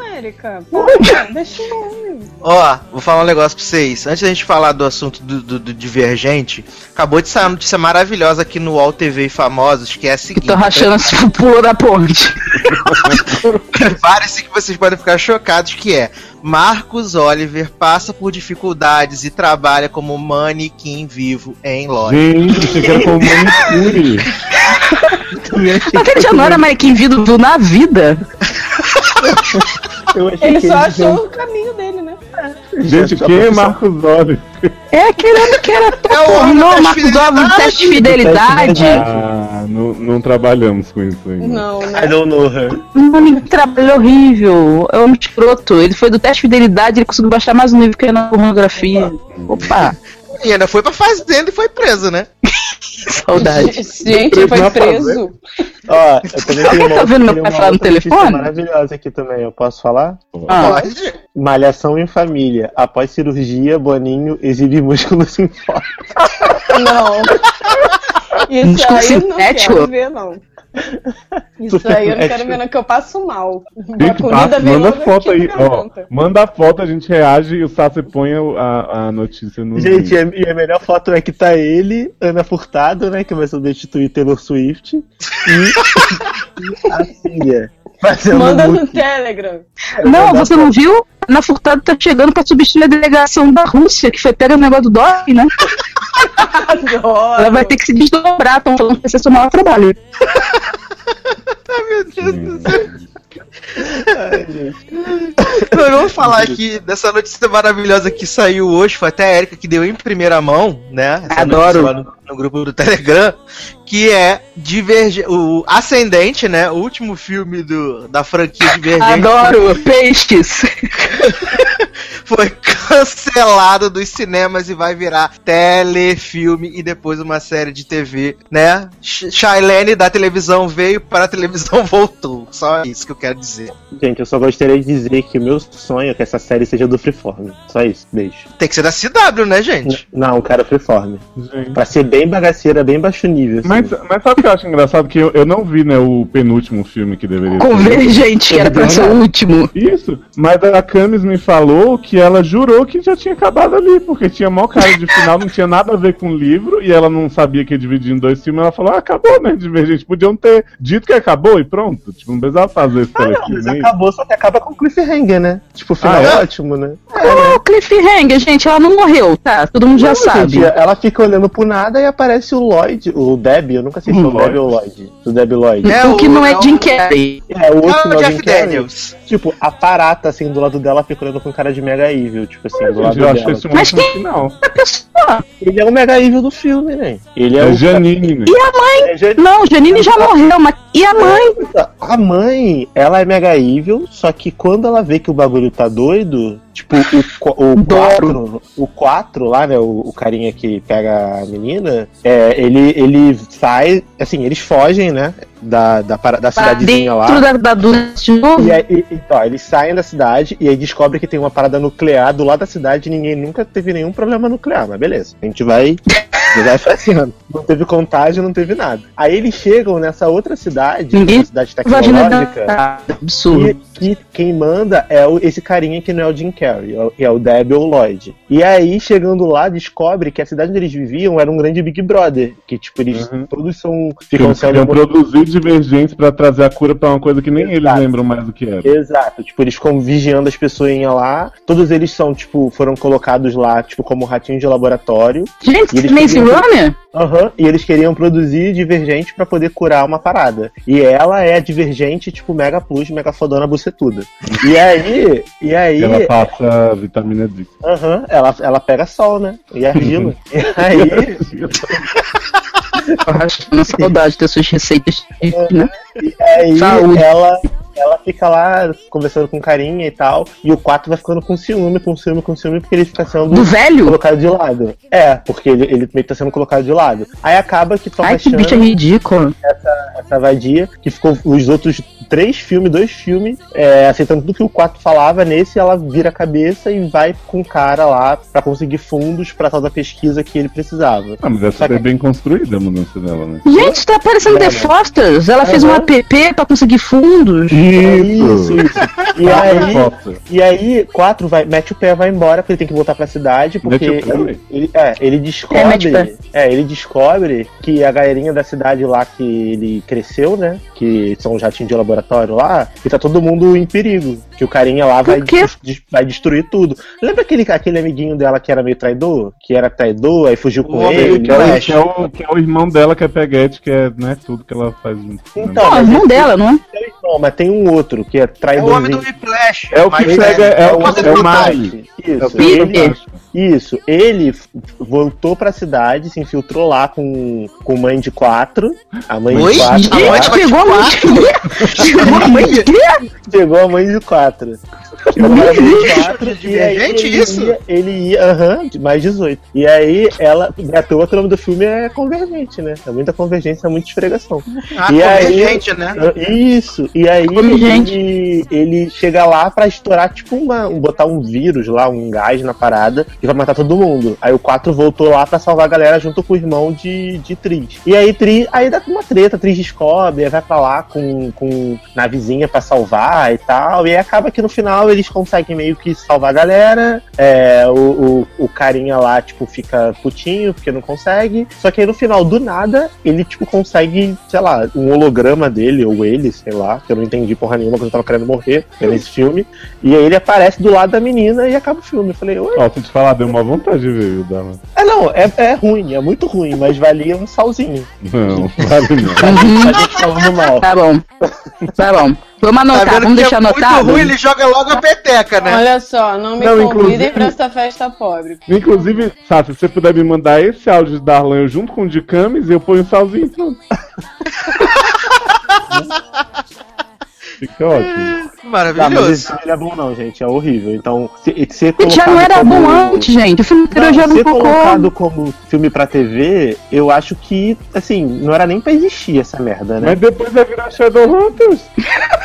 Pô, deixa o homem. Ó, vou falar um negócio pra vocês. Antes da gente falar do assunto do, do- do Divergente, acabou de sair uma notícia maravilhosa aqui no UOL TV e Famosos, que é a seguinte. Tô rachando assim, pulou da ponte. Prepare-se que vocês podem ficar chocados que é Marcos Oliver passa por dificuldades e trabalha como manequim vivo em loja. Gente, achei que era como manicure. A Tatiana não era manequim vindo do- na vida. Eu achei Ele que só achou o caminho dele, né? Gente, quem é Marcos Olli? É aquele homem que era É pornô, Marcos Alves, teste de fidelidade. Ah, não, não trabalhamos com isso ainda. Não, I né? don't know her. Um homem que trabalho horrível. É um homem escroto. Ele foi do teste de fidelidade, ele conseguiu baixar mais um nível que na pornografia. Opa, E ainda foi pra fazenda e foi preso, né? saudade. Gente, ele foi preso. Ó, eu também tenho Alguém uma, tá vendo meu tenho pai falar no telefone? maravilhosa aqui também, eu posso falar? Ah, Pode. Malhação em família. Após cirurgia, Boninho exibe músculos em foto. Não. Isso Músculo aí eu não quero ver, não. Isso aí eu não quero ver, não, que eu passo mal. A Gente, passa, manda foto aí, ó. Manda a foto, a gente reage e o Sassi põe a, a notícia no. Gente, e a, e a melhor foto é que tá ele, Ana Furtado, né, que vai substituir Taylor Swift, e, e a filha. Fazendo Manda no. Telegram. Não, você não viu? Na Furtado tá chegando pra substituir a delegação da Rússia, que foi pega o negócio do DOC, né? Ela vai ter que se desdobrar, estão falando que vai ser seu maior trabalho. Mas vamos falar aqui dessa notícia maravilhosa que saiu hoje, foi até a Erika que deu em primeira mão, né? Essa Adoro. No, no grupo do Telegram, que é Diverge... o Ascendente, né? O último filme do, da franquia Divergente Adoro peixes. foi cancelado dos cinemas e vai virar telefilme e depois uma série de TV, né? Sh- Shailene da televisão veio para a televisão voltou. Só isso que eu quero dizer. Gente, eu só gostaria de dizer que o meu sonho é que essa série seja do Freeform. Só isso, beijo. Tem que ser da CW, né, gente? Não, cara, Freeform. Gente. Pra ser bem bagaceira, bem baixo nível. assim. Mas, mas sabe o que eu acho engraçado? Que eu, eu não vi, né, o penúltimo filme que deveria ser. Convergente, que era pra ser o último. Isso, mas a Camis me falou que ela jurou que já tinha acabado ali, porque tinha maior cara de final, não tinha nada a ver com o livro, e ela não sabia que ia dividir em dois filmes, ela falou, ah, acabou, né, Divergente, podiam ter dito que acabou e pronto, tipo, não precisava fazer esse Ah, não, mas acabou, só que acaba com cliffhanger, né? Tipo, o final Ah, é? é? ótimo, né? Oh, cliffhanger, gente, ela não morreu, tá? Todo mundo já Não, sabe. gente, ela fica olhando pro nada e aparece o Lloyd, o Deb, eu nunca sei se é o. Deb ou o Lloyd. O Deb Lloyd. É, o que o- não é é Jim Carrey. É, o outro É o final Jeff. Daniels. Tipo, a parata, assim, do lado dela fica olhando com cara de mega evil, tipo assim, do lado eu acho dela. esse um Mas ótimo quem- final. A pessoa. Ele é o mega evil do filme, né? Ele é, É o... Janine, né? E a mãe? É, Jan- Não, Janine já morreu, mas. E a mãe? A mãe, ela é mega evil, só que quando ela vê que o bagulho tá doido, tipo, o, qu- o Doro. 4, o 4 lá, né, o, o carinha que pega a menina, é, ele, ele sai, assim, eles fogem, né, da, da, para- da cidadezinha lá. Dentro da, da Duna de novo? E aí, então, eles saem da cidade e aí descobrem que tem uma parada nuclear do lado da cidade e ninguém nunca teve nenhum problema nuclear, mas beleza. A gente vai, vai fazendo. Não teve contágio, não teve nada. Aí eles chegam nessa outra cidade, Ninguém uma cidade tecnológica. da. Absurdo. Que quem manda é o- esse carinha que não é o Jim Carrey, é o- é o Deb ou o Lloyd. E aí, chegando lá, descobre que a cidade onde eles viviam era um grande Big Brother. Que, tipo, eles Uhum. todos são. Ficam Eles sendo. queriam produzir divergentes pra trazer a cura pra uma coisa que nem eles Exato. lembram mais do que era. Exato, tipo, eles ficam vigiando as pessoinhas lá. Todos eles são, tipo, foram colocados lá, tipo, como ratinhos de laboratório. Gente, eles Maze queriam- Runner? Aham. E eles queriam produzir divergente pra poder curar uma parada. E ela é a divergente, tipo, mega plus, mega fodona bucetuda. E aí. E aí. Ela passa vitamina D. Aham, ela, ela pega sol, né? E argila. e aí. Arrastando saudade das suas receitas, né? E aí Saúde. ela, ela fica lá conversando com carinha e tal. E o 4 vai ficando com ciúme, com ciúme, com ciúme, porque ele fica sendo Do velho? colocado de lado. É, porque ele, ele meio que tá sendo colocado de lado. Aí acaba que toma Ai, que chance bicha ridícula. essa vadia, que ficou os outros três filmes, dois filmes, é, aceitando tudo que o 4 falava. Nesse ela vira a cabeça e vai com o cara lá pra conseguir fundos pra tal da pesquisa que ele precisava. Ah, mas é super que- bem construída a mudança dela, né? Gente, tá parecendo É, The né? Fosters. Ela fez um app pra conseguir fundos. Isso! Isso, isso. E aí, e aí, quatro vai, mete o pé, vai embora, porque ele tem que voltar pra cidade, porque o ele, ele- é, ele É, descobre. o pé. É, ele descobre que a galerinha da cidade lá que ele cresceu, né? Que são os ratinhos de laboratório lá, que tá todo mundo em perigo. Que o carinha lá vai, des- des- vai destruir tudo. Lembra aquele, aquele amiguinho dela que era meio traidor? Que era traidor, aí fugiu com homem ele. Que é, o, que, é o, que é o irmão dela, que é Peguete, que é né, tudo que ela faz. junto? Então, mas irmão dela, não é? Não, mas tem um outro que é É o traidor. homem do Whiplash. É o que pega- é é ele o. É o Isso, que Peter. ele, isso, ele voltou pra cidade, se infiltrou lá com, com mãe de quatro. A mãe Oi? de quatro. Gente, a mãe de Pegou a mãe de pegou a mãe de quatro. Pegou a mãe de quatro. e aí Divergente ele isso? Ia, ele ia, aham, de mais 18. E aí ela, à toa que o nome do filme é Convergente, né? É muita convergência, é muita esfregação. Ah, E aí- convergente, né? Isso, e aí Convergente. ele, ele chega lá pra estourar, tipo, uma, um- botar um vírus lá, um gás na parada, e vai matar todo mundo. Aí o 4 voltou lá pra salvar a galera junto com o irmão de, de Tris. E aí Tris, aí dá uma treta, Tris descobre, aí vai pra lá com, com navezinha pra salvar e tal, e aí acaba que no final eles conseguem meio que salvar a galera, é, o, o, o carinha lá, tipo, fica putinho porque não consegue, só que aí no final, do nada, ele, tipo, consegue, sei lá, um holograma dele, ou ele, sei lá, que eu não entendi porra nenhuma, porque eu tava querendo morrer nesse filme, e aí ele aparece do lado da menina e acaba o filme. Eu falei, oi? Ó, se te falar, deu uma vontade de ver, viu, Dama? É, não, é, é ruim, é muito ruim, mas valia um salzinho. Não, vale não. Uhum, A gente falando mal. tá bom. Tá bom. Vamos Tá anotar, vendo vamos que deixar é muito anotado? ruim, ele joga logo a peteca, né? Olha só, não me Não, convidem inclusive- pra essa festa pobre. Inclusive, sabe, se você puder me mandar esse áudio de Darlan eu junto com o de Camis, eu ponho o salzinho pronto. Fica ótimo. Tá, mas Maravilhoso. esse filme não é bom não, gente, é horrível. Então, se, se Já não era bom antes, gente. O filme inteiro já um ser pouco. colocado como filme pra TV, eu acho que, assim, não era nem pra existir essa merda, né? Mas depois vai virar Shadowhunters.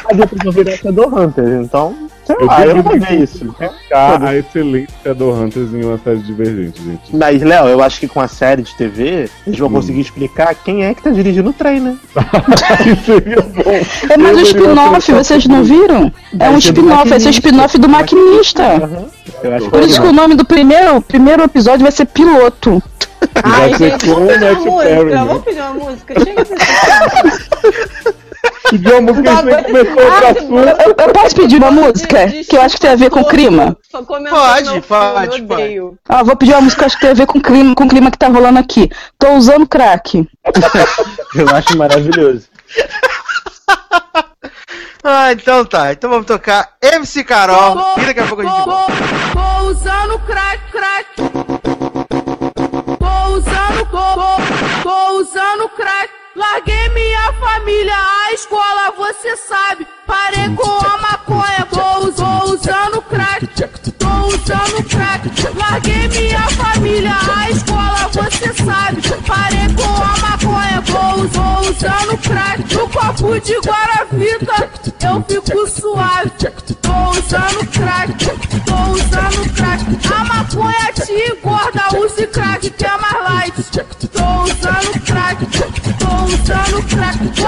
Mas depois eu virar Shadowhunters, então, sei Eu lá, eu não vou ver isso. Ficar a excelente Shadowhunters em uma série divergente, gente. Mas, Léo, eu acho que com a série de TV, eles vão conseguir explicar quem é que tá dirigindo o trem, né? Seria bom. É mais um Eu spin-off, vocês não viram? É um do spin-off, o maquinista. spin-off do maquinista. Por isso que o nome do primeiro, primeiro episódio vai ser piloto. Ai, Vai ser gente, vamos o pedir uma música. Perry, né? Vamos pedir uma música. Chega Pediu uma música e começou outro Ah, assunto. Eu, eu posso pedir uma música que eu acho que tem a ver com clima? Pode, pode, odeio. Ah, vou pedir uma música que eu acho que tem a ver com clima, com o clima que tá rolando aqui. Tô usando crack. eu acho maravilhoso. Ah, então tá. Então vamos tocar MC Carol. E daqui a pouco a gente volta. Tô usando crack, crack. Tô usando, tô, tô usando crack. Larguei minha família, a escola, você sabe. Parei com a maconha, us- tô usando crack. Tô usando crack. Larguei minha família, a escola, você sabe. Parei com a maconha, us- tô usando crack. No copo de Guaravita, eu fico suave. Tô usando crack, tô usando crack. A maconha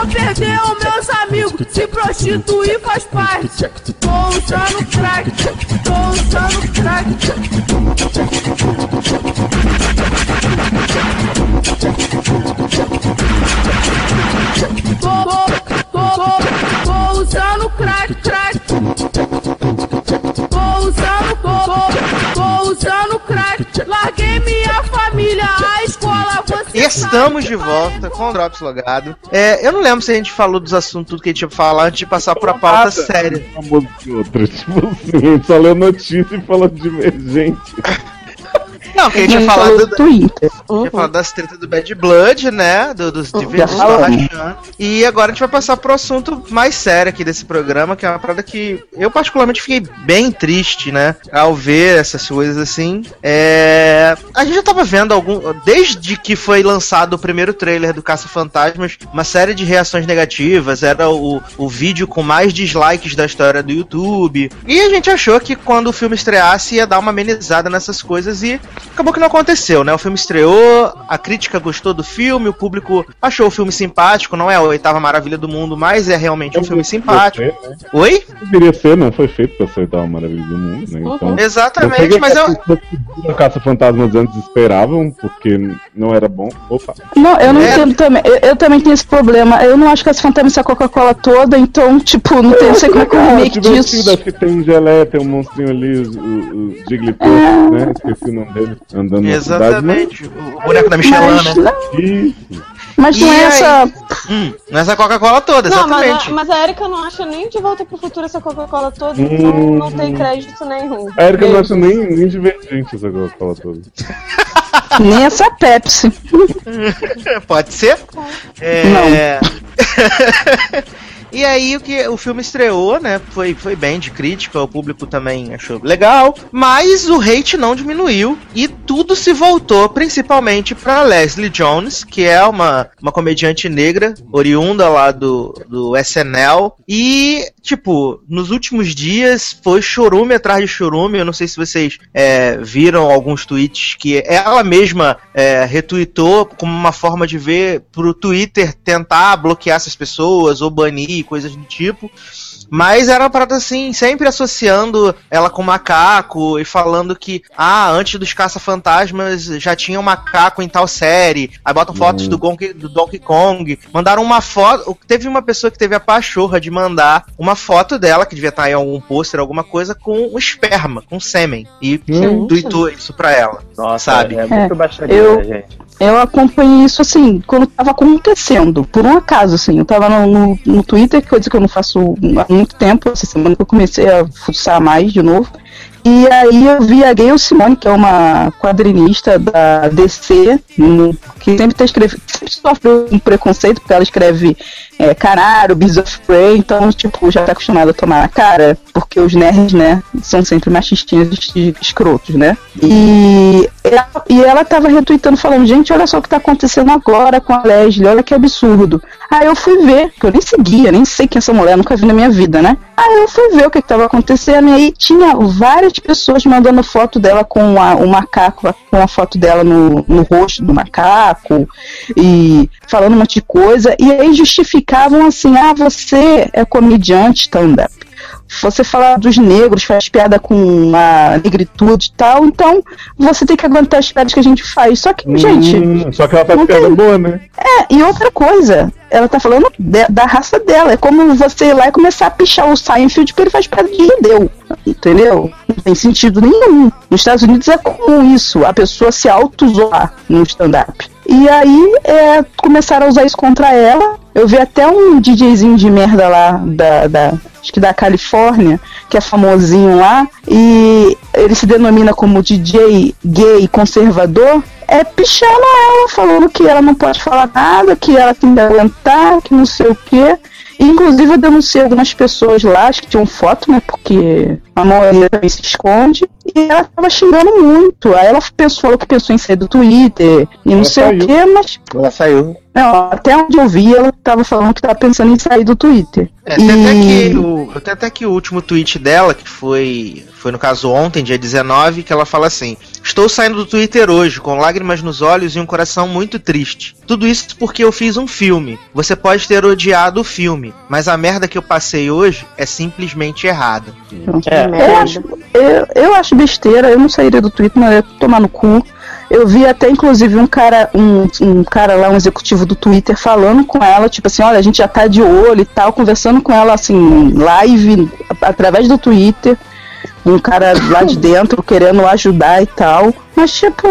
Vou perder os meus amigos, se prostituir faz parte. Tô usando crack, tô usando crack. Estamos de volta com o Drops Logado. É, eu não lembro se a gente falou dos assuntos tudo que a gente ia falar antes de passar pra pauta séria. Uma música e outra. Tipo assim, a gente só leu notícia e falou divergente. Não, que a gente ia falar falou do, Twitter. Ia falar das tretas do Bad Blood, né? Do, dos diversos rachando. E agora a gente vai passar pro assunto mais sério aqui desse programa, que é uma parada que eu particularmente fiquei bem triste, né? Ao ver essas coisas assim. É... A gente já tava vendo algum. Desde que foi lançado o primeiro trailer do Caça Fantasmas, uma série de reações negativas. Era o, o vídeo com mais dislikes da história do YouTube. E a gente achou que quando o filme estreasse ia dar uma amenizada nessas coisas e acabou que não aconteceu, né? O filme estreou, estreou, a crítica gostou do filme, o público achou o filme simpático, não é a oitava maravilha do mundo, mas é realmente um filme simpático. Oi? Deveria ser, não foi feito pra acertar uma maravilha do mundo, né? Então, Exatamente, mas eu, a Caça Fantasmas antes esperavam, porque não era bom. Opa. Não, eu não É. entendo também. Eu, eu também tenho esse problema. Eu não acho que as fantasmas a Coca-Cola toda, então, tipo, não, tem, não sei como é que é o Ah, remake disso. acho que tem um gelé, tem um monstrinho ali, o, o, o Jigglypuff, né? Esqueci o nome dele, andando na cidade. exatamente, o boneco da Michelin, Mas, né? não, Mas... Mas não E é aí? essa. Hum, nessa Coca-Cola toda, Não, mas exatamente. a, mas a Erika não acha nem de volta pro futuro essa Coca-Cola toda, Hum. então não tem crédito nenhum. A Erika não acha nem, nem divergente essa Coca-Cola toda. Nem essa Pepsi. Pode ser? É... E aí o que o filme estreou, né? Foi, foi bem de crítica, o público também achou legal, mas o hate não diminuiu e tudo se voltou principalmente para Leslie Jones, que é uma, uma comediante negra, oriunda lá do, do SNL, e tipo, nos últimos dias foi chorume atrás de chorume, eu não sei se vocês é, viram alguns tweets que ela mesma é, retweetou como uma forma de ver pro Twitter tentar bloquear essas pessoas ou banir, coisas do tipo. Mas era uma parada assim, sempre associando ela com macaco e falando que, ah, antes dos caça-fantasmas já tinha um macaco em tal série. Aí botam fotos do, Gonk- do Donkey Kong. Mandaram uma foto. Teve uma pessoa que teve a pachorra de mandar uma foto dela, que devia estar em algum pôster, alguma coisa, com um esperma, com sêmen. E Hum. tweetou isso pra ela. Nossa, Sabe? é muito É, baixaria, eu- né, gente? Eu acompanhei isso assim, quando tava acontecendo, por um acaso, assim. Eu tava no, no, no Twitter, coisa que eu não faço há muito tempo, essa semana que eu comecei a fuçar mais de novo. E aí eu vi a Gayle Simone, que é uma quadrinista da DC, que sempre tá sempre sofre um preconceito, porque ela escreve é, Canaro, of Prey, então, tipo, já tá acostumada a tomar na cara, porque os nerds, né, são sempre machistinhos e escrotos, né? E ela, e ela tava retweetando, falando, gente, olha só o que tá acontecendo agora com a Leslie, olha que absurdo. Aí eu fui ver, que eu nem seguia, nem sei quem é essa mulher, nunca vi na minha vida, né? Aí eu fui ver o que, que tava acontecendo, e aí tinha várias pessoas mandando foto dela com a- o macaco, com a foto dela no, no rosto do macaco, e falando um monte de coisa, e aí justificavam assim, ah, você é comediante stand-up. Você fala dos negros, faz piada com a negritude e tal, então você tem que aguentar as piadas que a gente faz. Só que, gente, Hum, só que ela faz não piada tem- boa, né? é, e outra coisa, ela tá falando de- da raça dela. É como você ir lá e começar a pichar o Seinfeld porque ele faz piada de judeu. Entendeu? Não tem sentido nenhum. Nos Estados Unidos é comum isso, a pessoa se auto-zoar no stand-up. E aí é, começaram a usar isso contra ela. Eu vi até um DJzinho de merda lá da, da- acho que da Califórnia, que é famosinho lá, e ele se denomina como DJ gay conservador, é pichando ela, falando que ela não pode falar nada, que ela tem que aguentar, que não sei o quê. Inclusive eu denunciei algumas pessoas lá, acho que tinham foto, né? Porque a maioria também se esconde. E ela tava xingando muito. Aí ela pensou, falou que pensou em sair do Twitter e não Ela sei saiu. o quê, mas Ela saiu. Não, até onde eu vi, ela tava falando que tava pensando em sair do Twitter. É, até E- que o, tem até que o último tweet dela, que foi, foi no caso ontem, dia 19, que ela fala assim: Estou saindo do Twitter hoje, com lágrimas nos olhos e um coração muito triste. Tudo isso porque eu fiz um filme. Você pode ter odiado o filme, mas a merda que eu passei hoje é simplesmente errada. É, Eu acho, eu, eu acho besteira, eu não sairia do Twitter, mas eu ia tomar no cu. Eu vi até, inclusive, um cara, um, um cara lá, um executivo do Twitter, falando com ela, tipo assim, olha, a gente já tá de olho e tal, conversando com ela, assim, live, através do Twitter. Um cara lá de dentro querendo ajudar e tal. Mas, tipo,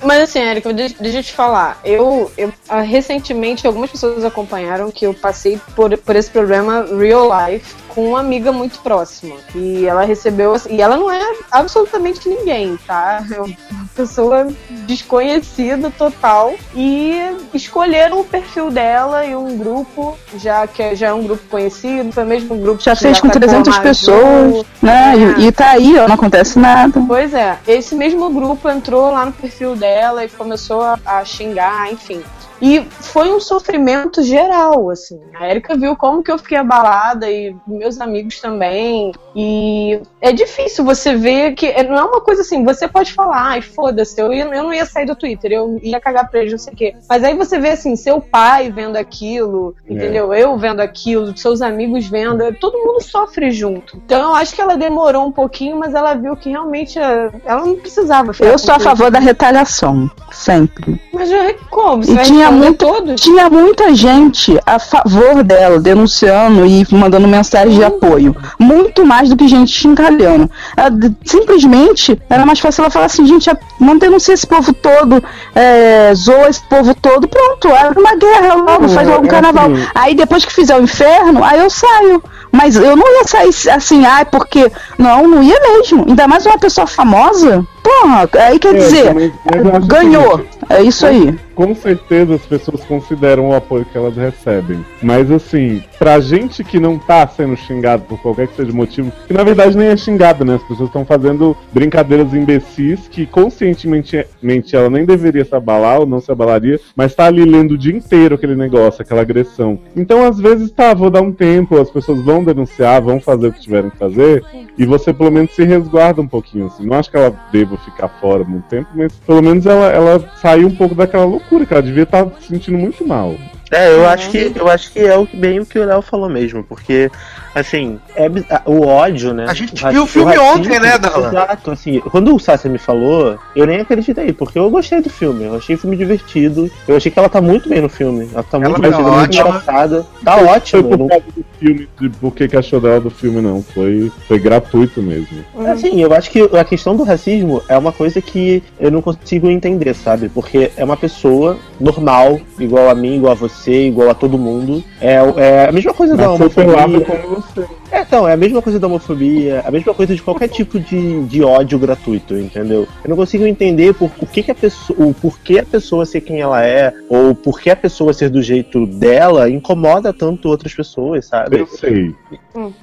Mas assim, Érica, deixa, eu te falar. Eu, eu ah, recentemente algumas pessoas acompanharam que eu passei por, por esse problema real life com uma amiga muito próxima. E ela recebeu assim, e ela não é absolutamente ninguém, tá? Uma pessoa desconhecida total. E escolheram o perfil dela e um grupo, já que já é um grupo conhecido, foi mesmo um grupo já que fez com tá 300 a Maju, pessoas, né? E, e tá aí, ó, não acontece nada. Pois é, esse mesmo grupo entrou lá no perfil dela e começou a, a xingar, enfim. E foi um sofrimento geral, assim. A Erika viu como que eu fiquei abalada e meus amigos também. E é difícil você ver que não é uma coisa assim, você pode falar, ai, foda-se, eu, eu não ia sair do Twitter, eu ia cagar pra eles, não sei o quê. Mas aí você vê assim, seu pai vendo aquilo, É. entendeu? Eu vendo aquilo, seus amigos vendo, todo mundo sofre junto. Então eu acho que ela demorou um pouquinho, mas ela viu que realmente eh, ela não precisava ficar Eu sou a favor da retaliação, sempre. Mas já, como? Você E vai tinha muito- todos? Tinha muita gente a favor dela, denunciando e mandando mensagem de apoio. Muito mais do que gente chincalhando. Ela, simplesmente, era mais fácil ela falar assim, gente, não denuncia esse povo todo, é, zoa esse povo todo, pronto, abre uma guerra logo, faz logo um carnaval. assim- Aí depois que fizer o inferno, aí eu saio. Mas eu não ia sair assim, ai, porque. Não, não ia mesmo. Ainda mais uma pessoa famosa. Porra, aí quer É, dizer, ganhou. que- É isso aí. Com certeza as pessoas consideram o apoio que elas recebem. Mas assim, pra gente que não tá sendo xingado por qualquer que seja o motivo, que na verdade nem é xingado, né? As pessoas estão fazendo brincadeiras imbecis que conscientemente mente ela nem deveria se abalar ou não se abalaria, mas tá ali lendo o dia inteiro aquele negócio, aquela agressão. Então às vezes tá, vou dar um tempo, as pessoas vão denunciar, vão fazer o que tiverem que fazer, e você pelo menos se resguarda um pouquinho, assim. Não acho que ela deva ficar fora muito tempo, mas pelo menos ela, ela saiu um pouco daquela loucura, que ela devia estar se sentindo muito mal. É, eu acho que eu acho que é o, bem o que o Léo falou mesmo, porque assim, é, o ódio, né? A gente raci- viu o filme racismo- ontem, né, Darlan? Exato, assim, quando o Sassi me falou, eu nem acreditei, porque eu gostei do filme, eu achei o filme divertido, eu achei que ela tá muito bem no filme, ela tá muito tá divertida, muito ótima. engraçada, tá Não ótimo. Foi eu por causa do filme, de por que que achou dela do filme, não. Foi, foi gratuito mesmo. Assim, eu acho que a questão do racismo é uma coisa que eu não consigo entender, sabe? Porque é uma pessoa normal, igual a mim, igual a você, igual a todo mundo. É, é a mesma coisa da Nasceu pelado homofobia. como você. É, então, é a mesma coisa da homofobia, a mesma coisa de qualquer tipo de, de ódio gratuito, entendeu? Eu não consigo entender por, o que, que a pessoa, o porquê a pessoa ser quem ela é, ou por que a pessoa ser do jeito dela incomoda tanto outras pessoas, sabe? Eu sei.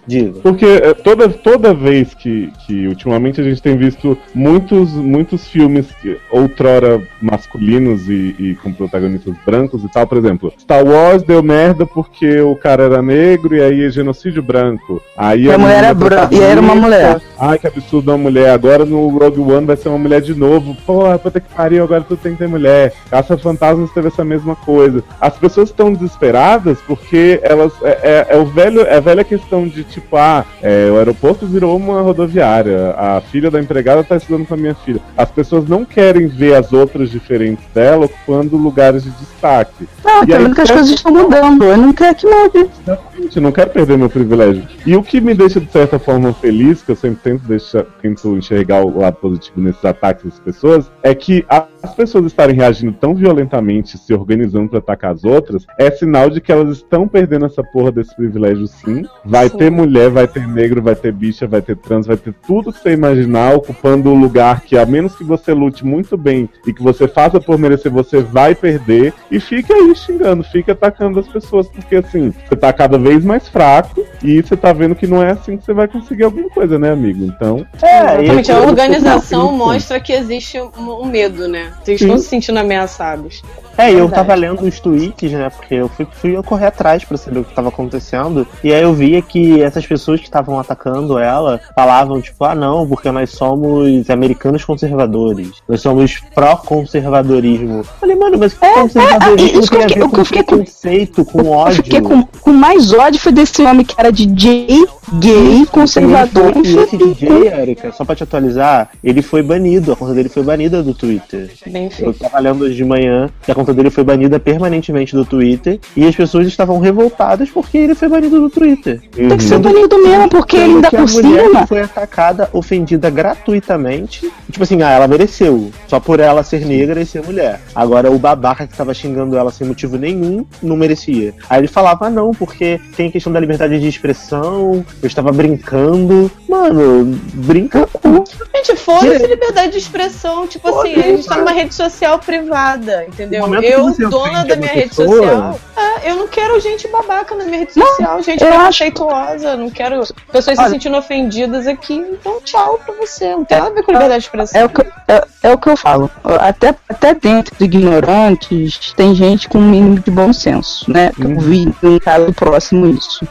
Digo. Porque é, toda, toda vez que, que ultimamente a gente tem visto muitos, muitos filmes que, outrora masculinos e, e com protagonistas brancos e tal, por exemplo, Star Wars deu merda porque o cara era negro e aí é genocídio branco. Aí E a mulher era branca, e era uma mulher. Ai, que absurdo uma mulher. Agora no Rogue One vai ser uma mulher de novo. Porra, puta que pariu, agora tudo tem que ter mulher. Caça Fantasmas teve essa mesma coisa. As pessoas estão desesperadas porque elas. É, é- é o velho, é a velha questão de tipo, ah, é, o aeroporto virou uma rodoviária. A filha da empregada tá estudando com a minha filha. As pessoas não querem ver as outras diferentes dela ocupando lugares de destaque. Não, E tá aí, que as coisas estão mudando. Eu não quero que mude. Exatamente, eu não quero perder meu privilégio. E o que me deixa, de certa forma, feliz, que eu sempre tento, deixar, tento enxergar o lado positivo nesses ataques das pessoas, é que a- as pessoas estarem reagindo tão violentamente, se organizando para atacar as outras, é sinal de que elas estão perdendo essa porra desse privilégio sim. Vai Sim. ter mulher, vai ter negro, vai ter bicha, vai ter trans, vai ter tudo que você imaginar ocupando o lugar que, a menos que você lute muito bem e que você faça por merecer, você vai perder. E fica aí xingando, fica atacando as pessoas, porque assim, você tá cada vez mais fraco e você tá vendo que não é assim que você vai conseguir alguma coisa, né, amigo? Então. É, Exatamente, a organização mostra que existe um, um medo, né? Vocês estão se sentindo ameaçados. É, eu tava lendo os tweets, né? Porque eu fui, fui correr atrás pra saber o que tava acontecendo. E aí eu via que essas pessoas que estavam atacando ela falavam, tipo, ah não, porque nós somos americanos conservadores. Nós somos pró-conservadorismo. Falei, mano, mas conservadorismo é, isso que tem eu a fiquei- ver que com eu fiquei com- preconceito, com Eu ódio. fiquei com, com mais ódio foi desse homem que era DJ, gay, conservador. E esse, esse DJ, Erika, só pra te atualizar, ele foi banido, a conta dele foi banida do Twitter. Bem Eu feito. tava lendo hoje de manhã que a conta dele foi banida permanentemente do Twitter e as pessoas estavam revoltadas porque ele foi banido do Twitter. Tem que ser Uhum. banido mesmo, porque ele ainda por cima. foi atacada, ofendida gratuitamente. Tipo assim, ah, ela mereceu. Só por ela ser negra e ser mulher. Agora o babaca que tava xingando ela sem motivo nenhum, não merecia. Aí ele falava, ah não, porque tem a questão da liberdade de expressão, eu estava brincando. Mano, brinca com. Gente, foda-se liberdade de expressão. Tipo assim, a gente tá numa rede social privada, entendeu? Eu, dona da minha rede pessoa- social, é, eu não quero gente babaca na minha rede Não, social, gente preconceituosa. Não quero pessoas se Olha- sentindo ofendidas aqui. Então, tchau pra você. Não tem nada a ver com liberdade de expressão. É o, que, é, é o que eu falo. Até, até dentro de ignorantes, tem gente com um mínimo de bom senso, né? Eu vi em um caso próximo isso.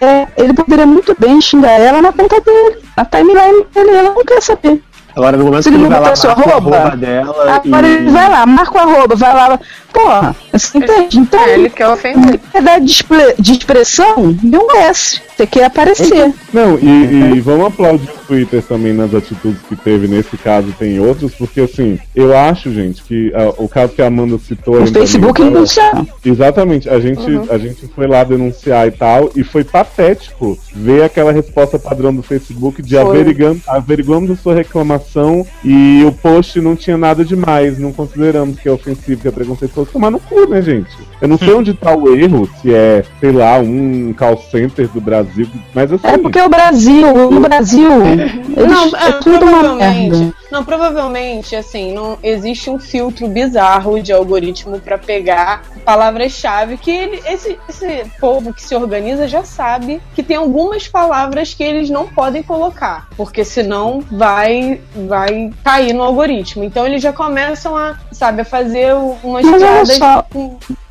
É, ele poderia muito bem xingar ela na conta dele, na timeline dele, ela não quer saber. Agora, no momento Se que ele ele vai lá, marca arroba, arroba dela Agora e... ele vai lá, marca o arroba, vai lá. Porra, você entende? Então, É, ele quer ofender. liberdade de, expre- de expressão não é. Você quer aparecer. Não, e, e vamos aplaudir o Twitter também nas atitudes que teve nesse caso, tem outros, porque assim, eu acho, gente, que ah, o caso que a Amanda citou. O Facebook não funciona. Exatamente, a gente, a gente foi lá denunciar e tal, e foi patético ver aquela resposta padrão do Facebook de Foi. averiguando, averiguamos a sua reclamação e o post não tinha nada demais, não consideramos que é ofensivo, que é preconceituoso. Tomar no cu, né, gente? Eu não sei onde tá o erro, se é, sei lá, um call center do Brasil, mas assim. É porque o Brasil, no Brasil, eles, Não, é é, tudo uma provavelmente. merda. Não, provavelmente, assim, não existe um filtro bizarro de algoritmo pra pegar palavras-chave que ele, esse, esse povo que se organiza já sabe que tem algumas palavras que eles não podem colocar, porque senão vai vai cair no algoritmo. Então eles já começam a, sabe, a fazer umas Mas olha só,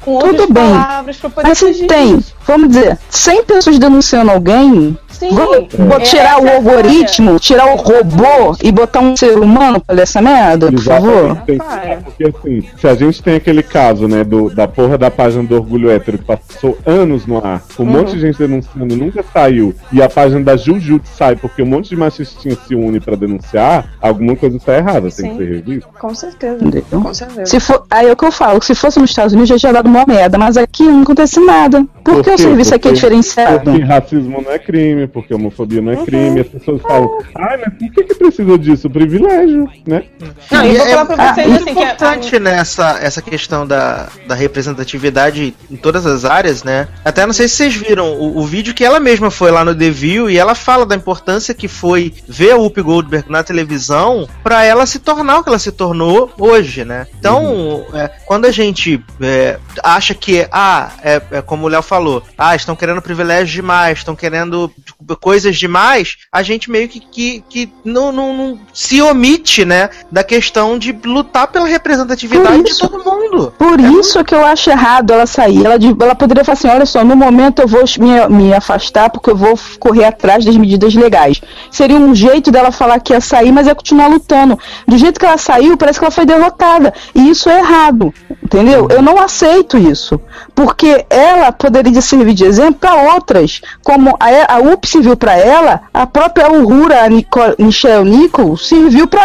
com, outras tudo bem. palavras pra poder Mas se tem, disso. vamos dizer, 100 pessoas denunciando alguém, Sim, vamos bo- é, tirar o é algoritmo, tirar o robô e botar um ser humano pra ler essa merda, por favor? Tem Para. porque assim, se a gente tem aquele caso, né, do, da porra da página do Orgulho Hétero que passou anos no ar, com um monte de gente denunciando, nunca saiu, e a página da Jujutsu sai porque um monte de machistinha se une pra denunciar, alguma coisa tá errada, tem Sim. que ser revisto. Com certeza. Entendeu? Com certeza. Se for, aí é o que eu falo, se fosse nos Estados Unidos já tinha dado uma merda, mas aqui não acontece nada. Por, Por que o serviço aqui é diferenciado? Porque racismo não é crime, porque homofobia não é crime, as pessoas falam, ai, mas por que, que precisa disso? Privilégio, né? Não, e eu vou é, falar pra vocês é assim, que a- importante nessa essa questão da, da representatividade em todas as áreas, né? Até não sei se vocês viram o, o vídeo que ela mesma foi lá no The View e ela fala da importância que foi ver a Whoopi Goldberg na televisão pra ela se tornar o que ela se tornou hoje, né? Então, é, quando a gente é, acha que, ah, é, é como o Léo falou, ah, estão querendo privilégios demais, estão querendo coisas demais, a gente meio que, que, que não, não, não se omite, né, da questão de lutar pela representatividade Por de isso. todo mundo. Por isso que eu acho errado ela sair. Ela, ela poderia falar assim: olha só, no momento eu vou me, me afastar porque eu vou correr atrás das medidas legais. Seria um jeito dela falar que ia sair, mas ia continuar lutando. Do jeito que ela saiu, parece que ela foi derrotada. E isso é errado. Entendeu? Eu não aceito isso. Porque ela poderia servir de exemplo para outras. Como a, a UP serviu para ela, a própria Uhura, a Nico, Michelle Nichols, serviu para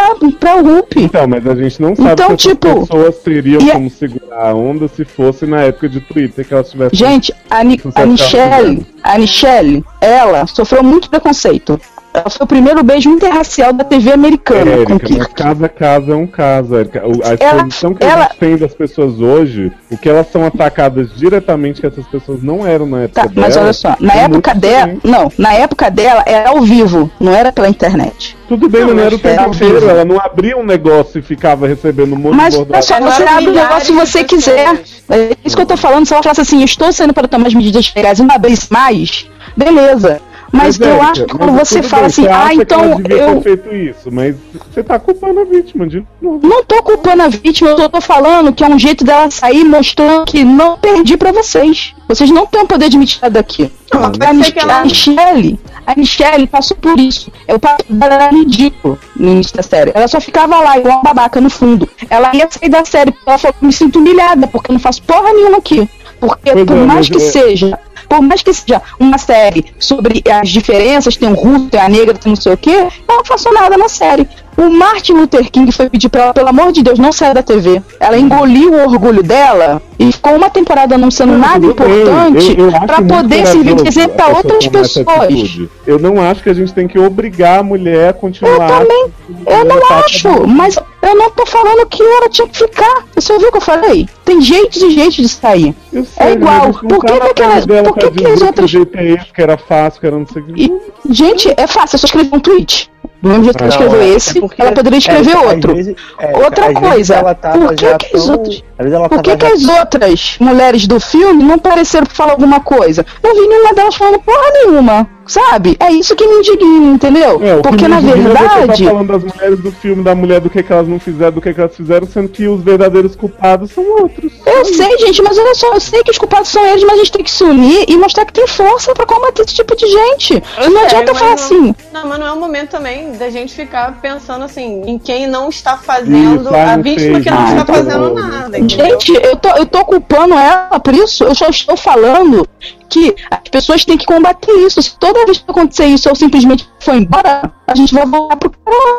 a UP. Então, mas a gente não sabe Então, se tipo, pessoas teriam e a- como segurar a onda se fosse na época de Twitter que elas tivessem. Gente, a, Ni a Michelle, a Michelle, ela sofreu muito preconceito. Ela foi o primeiro beijo interracial da TV americana com Érica, mas casa a casa é um caso, Érica. O- A exposição que ela- a gente tem das pessoas hoje, o que elas são atacadas diretamente, que essas pessoas não eram na época Tá, dela. mas olha só, na é época dela, não, na época dela era ao vivo, não era pela internet. Tudo bem, Não, mas não era o mas tempo inteiro. Ela não abria um negócio e ficava recebendo um monte Mas de Agora você abre o negócio se você pessoas. quiser. É isso que eu tô falando. Se ela falasse assim, estou saindo para tomar as medidas legais e não abrisse mais, beleza. Mas eu acho que quando você fala bem, assim, ah, acha que ela então eu. ter feito isso, mas você tá culpando a vítima de novo. Não tô culpando a vítima, eu só tô falando que é um jeito dela sair mostrando que não perdi pra vocês. Vocês não têm o poder de me tirar daqui. Não, a, pode ser Mich- que ela- a Michelle, a Michelle passou por isso. O papo dela era ridículo no início da série. Ela só ficava lá, igual uma babaca no fundo. Ela ia sair da série, porque ela falou, me sinto humilhada, porque eu não faço porra nenhuma aqui. Porque por mais que seja, por mais que seja uma série sobre as diferenças, tem um russo, tem a negra, tem não sei o quê, eu não faço nada na série. O Martin Luther King foi pedir pra ela, pelo amor de Deus, não sair da TV. Ela engoliu o orgulho dela e ficou uma temporada não sendo nada importante muito poder servir de exemplo pra a pessoa outras pessoas. Eu não acho que a gente tem que obrigar a mulher a continuar. Eu também, eu não acho, mas eu não tô falando que ela tinha que ficar. Você ouviu o que eu falei? Tem jeito de jeito de sair. Eu sei, É igual. Por que aquelas- por que que as outras- Que o jeito é esse, que era fácil, que era não sei o que. Gente, é fácil, é só escrever um tweet. Do mesmo jeito que ela escreveu é- esse, é ela poderia escrever é, outro. vezes- é, Outra coisa, por que que as tão- outras- Por que, que já- as outras mulheres do filme não pareceram falar alguma coisa? Não vi nenhuma delas falando porra nenhuma, sabe? É isso que me indigna, entendeu? É, Porque na é você verdade. tá falando das mulheres do filme, da mulher do que, que elas não fizeram, do que, que elas fizeram, sendo que os verdadeiros culpados são outros. Eu sei, gente, mas olha só, eu sei que os culpados são eles, mas a gente tem que se unir e mostrar que tem força pra combater esse tipo de gente. Eu não sei, adianta falar não- assim. Não, mas não é o momento também da gente ficar pensando assim, em quem não está fazendo, Isso, a vítima sei, que não está então- fazendo nada. entendeu? Gente, eu tô, eu tô culpando ela por isso. Eu só estou falando que as pessoas têm que combater isso. Se toda vez que acontecer isso ou simplesmente for embora, a gente vai voltar pro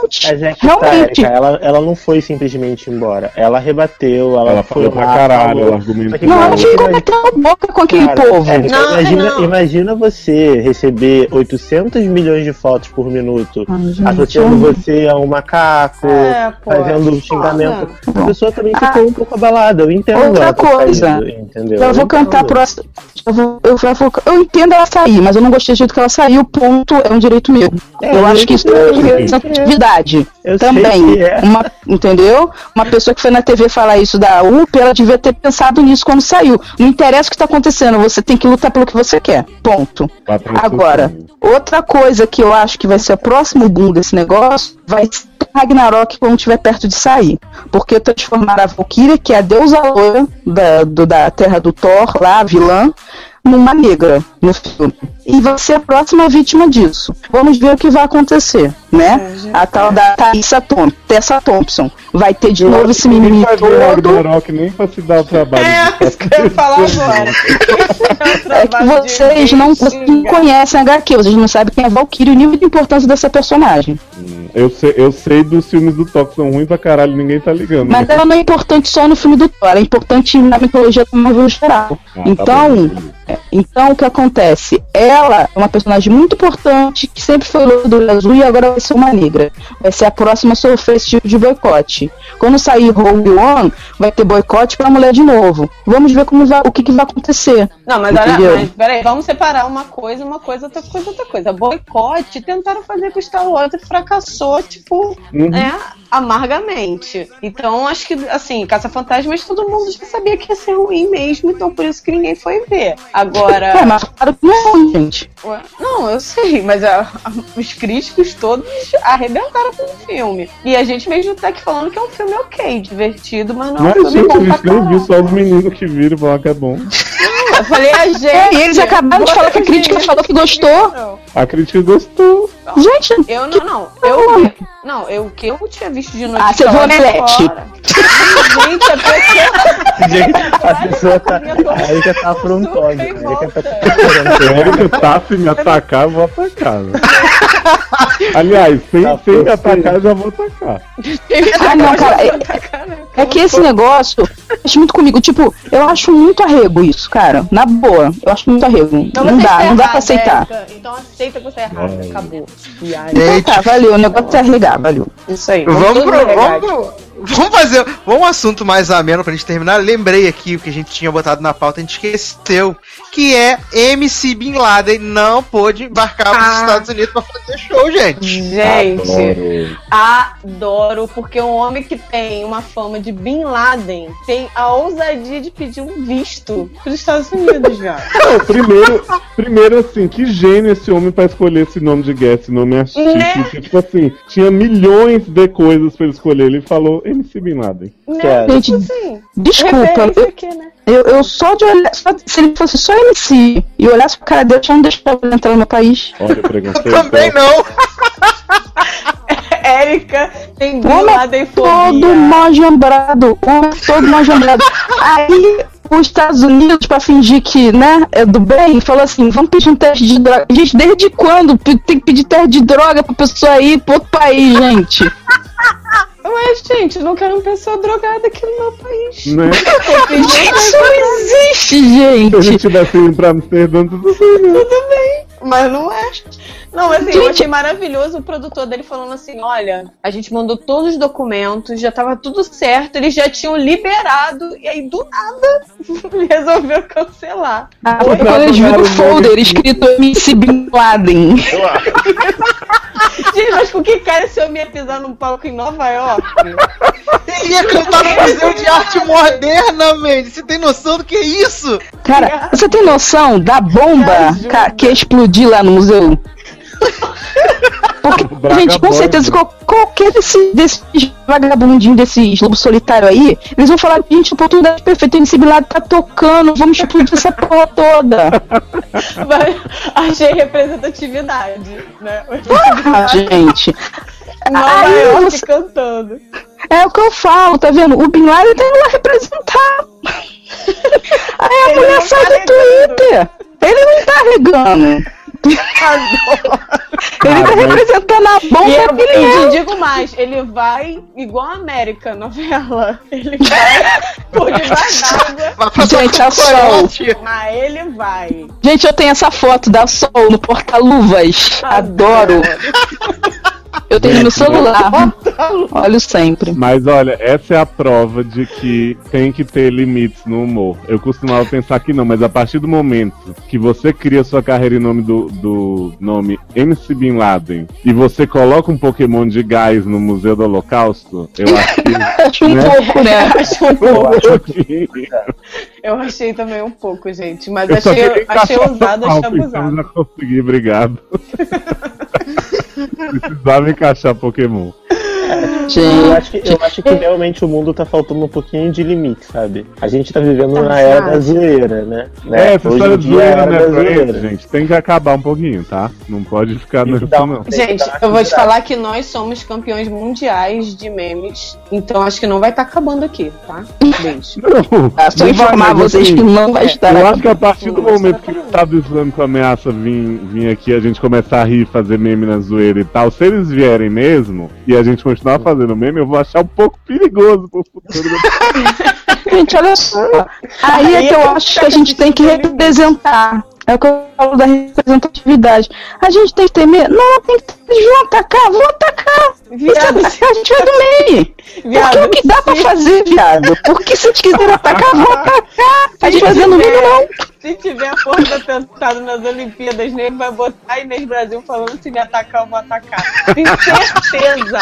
antes. Mas é que tá. Erika, ela, ela não foi simplesmente embora. Ela rebateu, ela, Ela foi falou pra lá, caralho, falou. ela argumentou. Não, ela ficou batendo boca com aquele Cara, povo. é, Não, imagina, não. imagina você receber 800 milhões de fotos por minuto, gente, associando eu- você a um macaco, É, pô, fazendo é xingamento. foda. A pessoa também Ah. ficou um pouco abalada. Eu entendo Outra coisa. saído, entendeu? Eu vou cantar pro. Eu, vou, eu, vou- eu entendo ela sair, mas eu não gostei do jeito que ela saiu. Ponto, é um direito meu. É, eu é acho que é meu. representatividade. Eu sei Também. que é. Uma, entendeu? Uma pessoa que foi na TV falar isso da UP, ela devia ter pensado nisso quando saiu. Não interessa o que tá acontecendo, você tem que lutar pelo que você quer. Ponto. Agora, outra coisa que eu acho que vai ser o próximo boom desse negócio vai ser Ragnarok quando estiver perto de sair. Porque transformaram a Valkyria, que é a deusa loira da, do- da terra do Thor, lá, a vilã, numa negra no filme. E vai ser a próxima vítima disso. Vamos ver o que vai acontecer, né? A tal da Thaisa Tom, Tessa Thompson. Vai ter de novo esse mimimi todo. Ragnarok nem pra se dar o trabalho. É, isso que eu ia falar agora. É que vocês não, vocês não conhecem a HQ, vocês não sabem quem é Valkyrie e o nível de importância dessa personagem. Eu sei, eu sei dos filmes do Thor que são ruins pra caralho, ninguém tá ligando. Mas ela não é importante só no filme do Thor, ela é importante na mitologia do Marvel geral. Ah, tá então, bom, beleza. então o que acontece? Ela é uma personagem muito importante, que sempre foi olho azul e agora vai ser uma negra. Vai ser a próxima a sofrer esse tipo de boicote. Quando sair Rogue One, vai ter boicote pra mulher de novo. Vamos ver como vai, o que, que vai acontecer. Não, mas olha, mas peraí, vamos separar uma coisa, uma coisa, outra coisa, outra coisa. Boicote, tentaram fazer com o Star Wars e fracassou, tipo, Uhum. né, amargamente. Então, acho que, assim, Caça-Fantasmas, todo mundo já sabia que ia ser ruim mesmo, então por isso que ninguém foi ver. Agora. É, mas claro que não é ruim, gente. Não, eu sei, mas a- a- os críticos todos arrebentaram com o filme. E a gente mesmo tá aqui falando que é um filme ok, divertido, mas não é um Mas, filme gente, a bom pra viu, caralho. só os meninos que viram e falaram que é bom. Eu falei a gente. É, e eles acabaram de falar que a crítica falou que gostou. não. A crítica gostou. Gente, Eu não, não. Eu, não, eu o que eu tinha visto de notícia Ah, você viu lá a de Omelete? fora. Gente, a pessoa. Gente, a pessoa tá. A Erika tá afrontosa. A Erika tá procurando. Se a Erika tá se me atacar, eu vou atacar. né? Aliás, sem, Tá sem me atacar, eu já vou atacar. Ah, não, cara, é- É que esse negócio mexe muito comigo. Tipo, eu acho muito arrego isso, cara. Na boa, eu acho muito arrego. Então não dá, está não dá pra aceitar. Érica. Então aceita que você é errada. É. Acabou. E aí, Então tá, valeu. O negócio é arregar, valeu. isso aí. Vamos todos pro, vamos pro- Vamos fazer vamos um assunto mais ameno pra gente terminar. Lembrei aqui o que a gente tinha botado na pauta, a gente esqueceu. Que é MC Bin Laden não pôde embarcar para os Ah. Estados Unidos pra fazer show, gente. Gente, adoro, porque um homem que tem uma fama de Bin Laden tem a ousadia de pedir um visto pros Estados Unidos, já. Não, primeiro, primeiro, assim, que gênio esse homem pra escolher esse nome de guest, esse nome é chique. Né? Tipo assim, tinha milhões de coisas pra ele escolher. Ele falou MC Bin Laden. Né? Gente, Tipo assim, Desculpa, eu, aqui, né? eu, eu só de olhar. só- se ele fosse só MC e olhasse pro cara dele, eu já não deixava ele entrar no meu país. Olha, preconceito. Também não. Érica tem Bin Laden todo fobia. majambrado. Todo majambrado. Aí os Estados Unidos, pra fingir que, né, é do bem, falou assim: vamos pedir um teste de droga. Gente, desde quando tem que pedir teste de droga pra pessoa ir pro outro país, gente? Mas, gente, não quero uma pessoa drogada aqui no meu país. Né? Isso não existe, Se a gente gente. tivesse ido pra Amsterdã, tudo bem. Tudo bem, mas não é. Não, assim, eu achei maravilhoso o produtor dele falando assim: olha, a gente mandou todos os documentos, já tava tudo certo, eles já tinham liberado, e aí do nada resolveu cancelar. Ah, foi quando eles viram o folder escrito MC Bin Laden. Gente, mas com que cara se eu ia pisar num palco em Nova York? Ele ia cantar no Museu de Arte Moderna, man. Você tem noção do que é isso? Cara, você tem noção da bomba que ia explodir lá no museu? Porque, Braga gente, com certeza, qual- qualquer desse, desses vagabundinhos, desses lobo solitário aí, eles vão falar, gente, oportunidade perfeita, esse lado tá tocando, vamos explodir essa porra toda. Mas achei representatividade, né? Ah, gente. Nova Aí York você- cantando. É o que eu falo, tá vendo? O Bin Laden tá indo lá representar. Aí a Ele mulher não sai tá do. Twitter. Ele não tá regando. Ele tá representando a E bomba que ele eu é. te digo mais, ele vai igual a América novela. Ele vai por debaixo d'água, Gente, a Sol. mas ele vai. Gente, eu tenho essa foto da Sol no porta-luvas. Adoro. Eu tenho no meu celular. Olho sempre. Mas olha, essa é a prova de que tem que ter limites no humor. Eu costumava pensar que não, mas a partir do momento que você cria sua carreira em nome do, do nome MC Bin Laden e você coloca um Pokémon de gás no Museu do Holocausto, eu acho que. Acho um Né? pouco, né? Acho um eu pouco. que- Eu achei também um pouco, gente. Mas eu achei, achei ousado, achei então abusado. já consegui, obrigado. Precisava encaixar Pokémon. Eu Gente. acho, que, eu acho que realmente o mundo tá faltando um pouquinho de limite, sabe? A gente tá vivendo na Ah, era sabe. da zoeira, né? É, essa Hoje história de é a zoeira, era né, zoeira. eles, gente? Tem que acabar um pouquinho, tá? Não pode ficar dar uma- não. Gente, eu vou te falar que nós somos campeões mundiais de memes, então acho que não vai estar acabando aqui, tá? Beijo. Não, Ah, só não informar vai, vocês assim, que não vai estar Eu aqui. acho que a partir do momento tá que o. Estado Islâmico ameaça vir, vir aqui, a gente começar a rir, fazer meme na zoeira e tal, se eles vierem mesmo e a gente continuar fazendo meme, eu vou achar um pouco perigoso pro futuro. da- Gente, olha só. Aí é Aí que eu é acho que a gente tem que representar. É o que eu falo da representatividade. A gente tem que ter medo. Não, tem que ter. Eles vão atacar, vão atacar. Sabe, Viado, a gente vai do meio. Porque Viado, é o que dá pra fazer, viado. Porque se eles quiserem atacar, vão atacar. A gente vai no meio, não. se tiver a porra do atentado nas Olimpíadas, nem vai botar Inês Brasil falando se me atacar, eu vou atacar. Tenho certeza.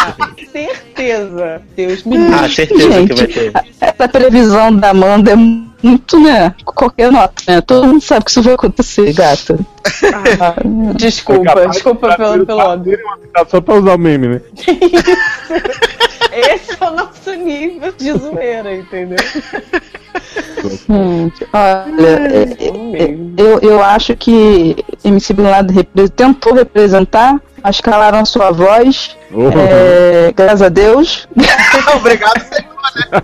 certeza. Deus me livre. Ah, certeza que Gente, vai ter. essa previsão da Amanda é muito, né? Qualquer nota, né? Todo mundo sabe que isso vai acontecer, gata. Desculpa, capaz desculpa de pelo, pelo óbvio. Só pra usar o meme, né? Esse é o nosso nível de zoeira, entendeu? Gente, olha, é- é- eu, eu acho que MC Bin Laden repre- tentou representar, mas calaram a sua voz. Oh, É, graças a Deus. Obrigado, senhor,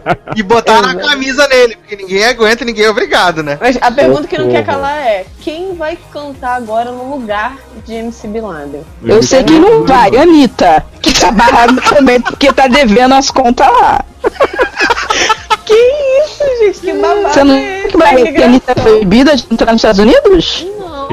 né? E botar na camisa nele, porque ninguém aguenta, ninguém é obrigado, né? Mas a pergunta que não quer calar é: quem vai cantar agora no lugar de MC Bin Laden? Eu sei que não vai, Anitta, que tá barrada também porque tá devendo as contas lá. Que isso, gente? Que babado Você não é esse? que vai- que a Anitta é proibida de entrar nos Estados Unidos? Não.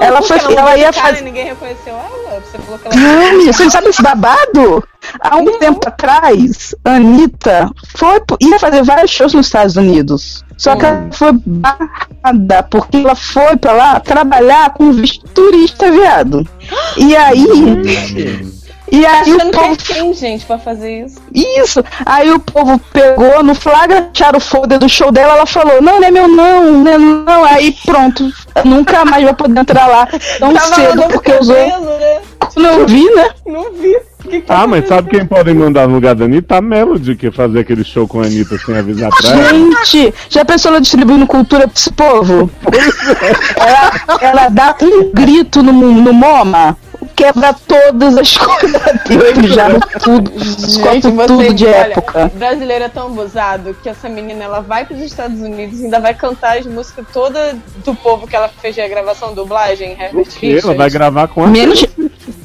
Ela foi, ela ia fazer. e ninguém reconheceu ela? Você falou que ela Não, menina, você não sabe esse babado? Há um tempo atrás, a Anitta foi, ia fazer vários shows nos Estados Unidos. Só que ela foi barrada, porque ela foi pra lá trabalhar com visto turista, viado. E aí. E aí o achando que é povo. quem, gente, pra fazer isso? Isso! Aí o povo pegou no flagra, tiraram o folder do show dela, ela falou, não, não é meu não, não é não. Aí pronto, nunca mais vai poder entrar lá tão Tava cedo, porque usou. né? Não vi, né? Não vi. Que que Ah, tá mas sabe quem podem mandar no lugar da Anitta? A Melody, que fazer aquele show com a Anitta sem avisar pra ela. Gente, já pensou ela distribuindo cultura pra esse povo? Ela, ela dá um grito no, no MoMA, quebra todas as coisas dele, mijaram tudo, tudo de olha, época. Brasileiro é tão abusado que essa menina ela vai pros Estados Unidos e ainda vai cantar as músicas toda do povo que ela fez a gravação dublagem, Herbert Que ela vai Richards. gravar com a. Menos.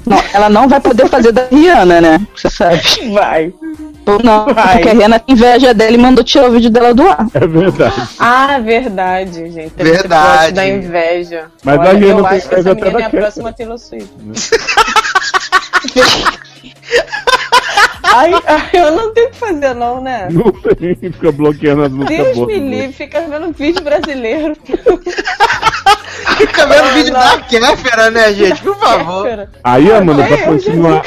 Não, ela não vai poder fazer da Rihanna, né? Você sabe. Vai. Ou não, Vai. porque a Rihanna tem inveja dela e mandou tirar o vídeo dela do ar. É verdade. Ah, verdade, gente. Esse Verdade. Da inveja. Mas Olha, a Rihanna eu acho que essa menina é da a próxima Taylor Swift. ai, ai, eu não tenho o que fazer, não, né? Não tem, fica bloqueando as músicas Deus boas. me livre, fica vendo vídeo brasileiro. Fica vendo vídeo não. da Kéfera, né, gente? Por favor. Aí, Amanda, É, pra continuar,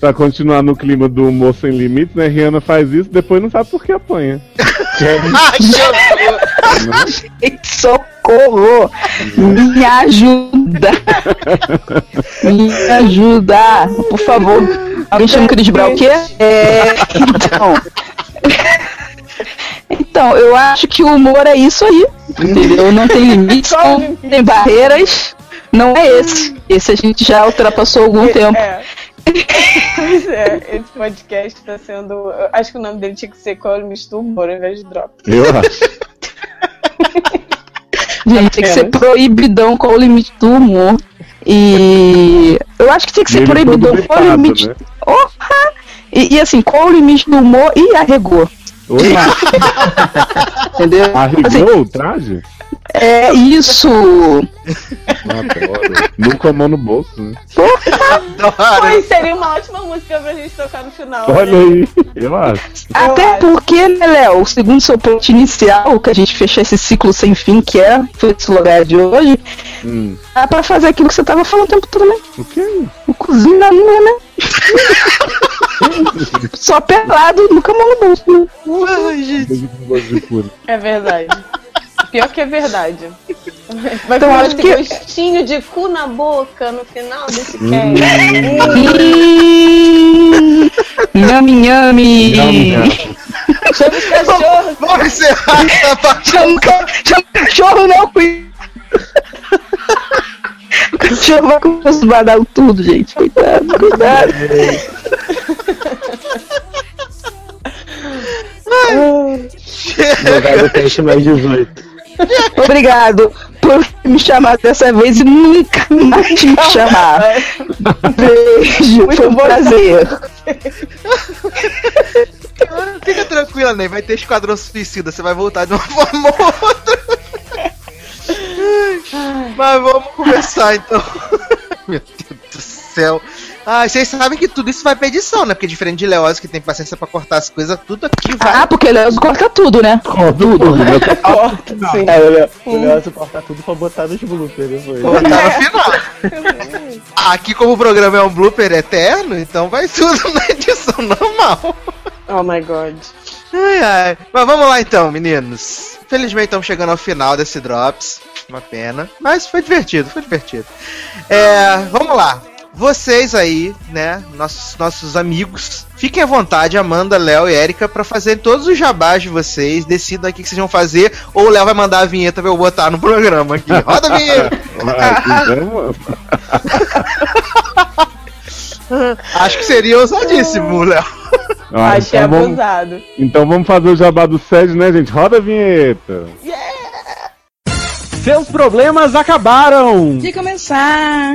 pra continuar no clima do humor sem limites, né? Rihanna faz isso, depois não sabe por que apanha. Ai. Socorro! Me ajuda! Me ajuda! Por favor. Alguém chama o Chris Brown o quê? É. Então. Então, eu acho que o humor é isso aí. Entendeu? Não tem limites, não tem barreiras. Não é esse. Esse a gente já ultrapassou algum tempo. É. Pois é, esse podcast tá sendo. Acho que o nome dele tinha que ser Qual Mistura Humor ao invés de Drop. Eu acho. Gente, tem que ser proibidão com o limite do humor. E eu acho que tem que ser proibidão com o limite. né? Opa! E, e assim, qual o limite do humor e arregou? Entendeu? Assim, arregou o traje? É isso! Adoro. Nunca a mão no bolso, né? Pois seria uma ótima música pra gente tocar no final. Olha né? aí, eu acho. Até acho. porque, né, Léo, segundo seu ponto inicial, que a gente fechar esse ciclo sem fim, que é foi esse lugar de hoje, Hum. dá pra fazer aquilo que você tava falando o tempo todo, né? O que isso? O cozinho da linha, né? Só pelado, nunca mão no bolso, né? Ai, gente. É verdade. Pior que é verdade. Vai Então, acho esse que- gostinho de cu na boca no final desse cast. Não, minha. Chama os cachorros. Vamos encerrar essa parte. Chama, o ca- chama o cachorro, não, Queen. O cachorro vai com os badalo tudo, gente. Cuidado, cuidado. Jogado teste mais 18. Obrigado por me chamar dessa vez e nunca mais me chamar. Beijo, foi um prazer. Fica tranquila, Ney. Vai ter esquadrão suicida. Você vai voltar de uma forma ou outra. Mas vamos começar então. Meu Deus do céu. Ah, vocês sabem que tudo isso vai pra edição, né? Porque diferente de Leoz, que tem paciência pra cortar as coisas, tudo aqui vai. Ah, porque Léo corta tudo, né? Tudo, né? Corta, sim. É, olha, o Nelson cortar tudo pra botar nos bloopers depois. Vou botar no final. Aqui, como o programa é um blooper eterno, então vai tudo na edição normal. Oh my god. Ai, ai. Mas vamos lá então, meninos. Felizmente estamos chegando ao final desse Drops. Uma pena. Mas foi divertido, foi divertido. É, vamos lá. Vocês aí, né, nossos, nossos amigos, fiquem à vontade, Amanda, Léo e Erika, pra fazer todos os jabás de vocês. Decidam aí o que vocês vão fazer, ou o Léo vai mandar a vinheta pra eu botar no programa aqui. Roda a vinheta! Então, mano. Acho que seria ousadíssimo, Léo. Ah, Achei então, vamos, abusado. então vamos fazer o jabá do SED, né, gente? Roda a vinheta. Seus problemas acabaram! De começar.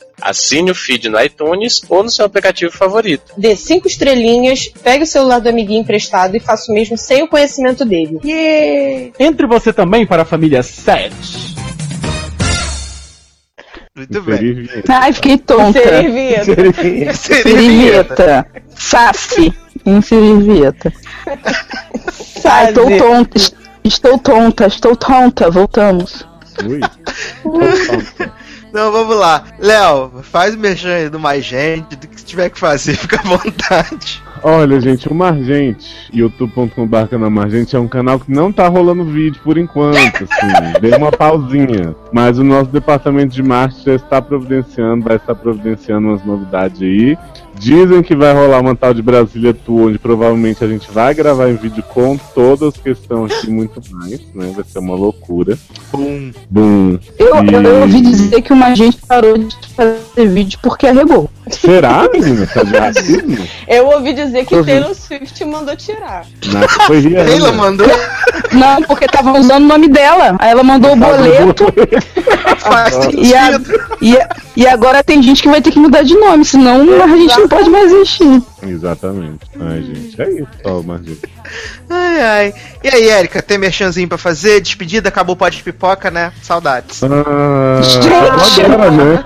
Assine o feed no iTunes ou no seu aplicativo favorito. Dê cinco estrelinhas, pegue o celular do amiguinho emprestado e faça o mesmo sem o conhecimento dele. Entre você também para a família 7. Muito bem. Inserir. Ai, fiquei tonta. Inserir vinheta. Safi. Inservieta. Ai, estou tonta. Estou tonta, estou tonta. Voltamos. Ui. Então vamos lá. Léo, faz o merchan aí do mais gente, do que tiver que fazer, fica à vontade. Olha, gente, o Margente, youtube.com.br canal Margente, é um canal que não tá rolando vídeo por enquanto, assim, deu uma pausinha. Mas o nosso departamento de marketing já está providenciando, vai estar providenciando umas novidades aí. Dizem que vai rolar uma tal de Brasília Tour, onde provavelmente a gente vai gravar em vídeo com todas as questões aqui muito mais, né? Vai ser uma loucura. Bum. Bum. Eu, E- eu, ouvi dizer que uma gente parou de fazer vídeo porque arregou. Será, menina? Tá de racismo? Eu ouvi dizer que. Taylor Swift mandou tirar. Não, foi Rihanna. Taylor mandou? Não, porque estavam usando o nome dela. Aí ela mandou o boleto. Faz E, a- e, a- e agora tem gente que vai ter que mudar de nome, senão a gente não pode mais existir. Exatamente. Ai, gente, é isso, só, Margente. Ai, ai. E aí, Érica, tem merchanzinho pra fazer? Despedida, acabou o pó de pipoca, né? Saudades. Ah, Gente! agora, né?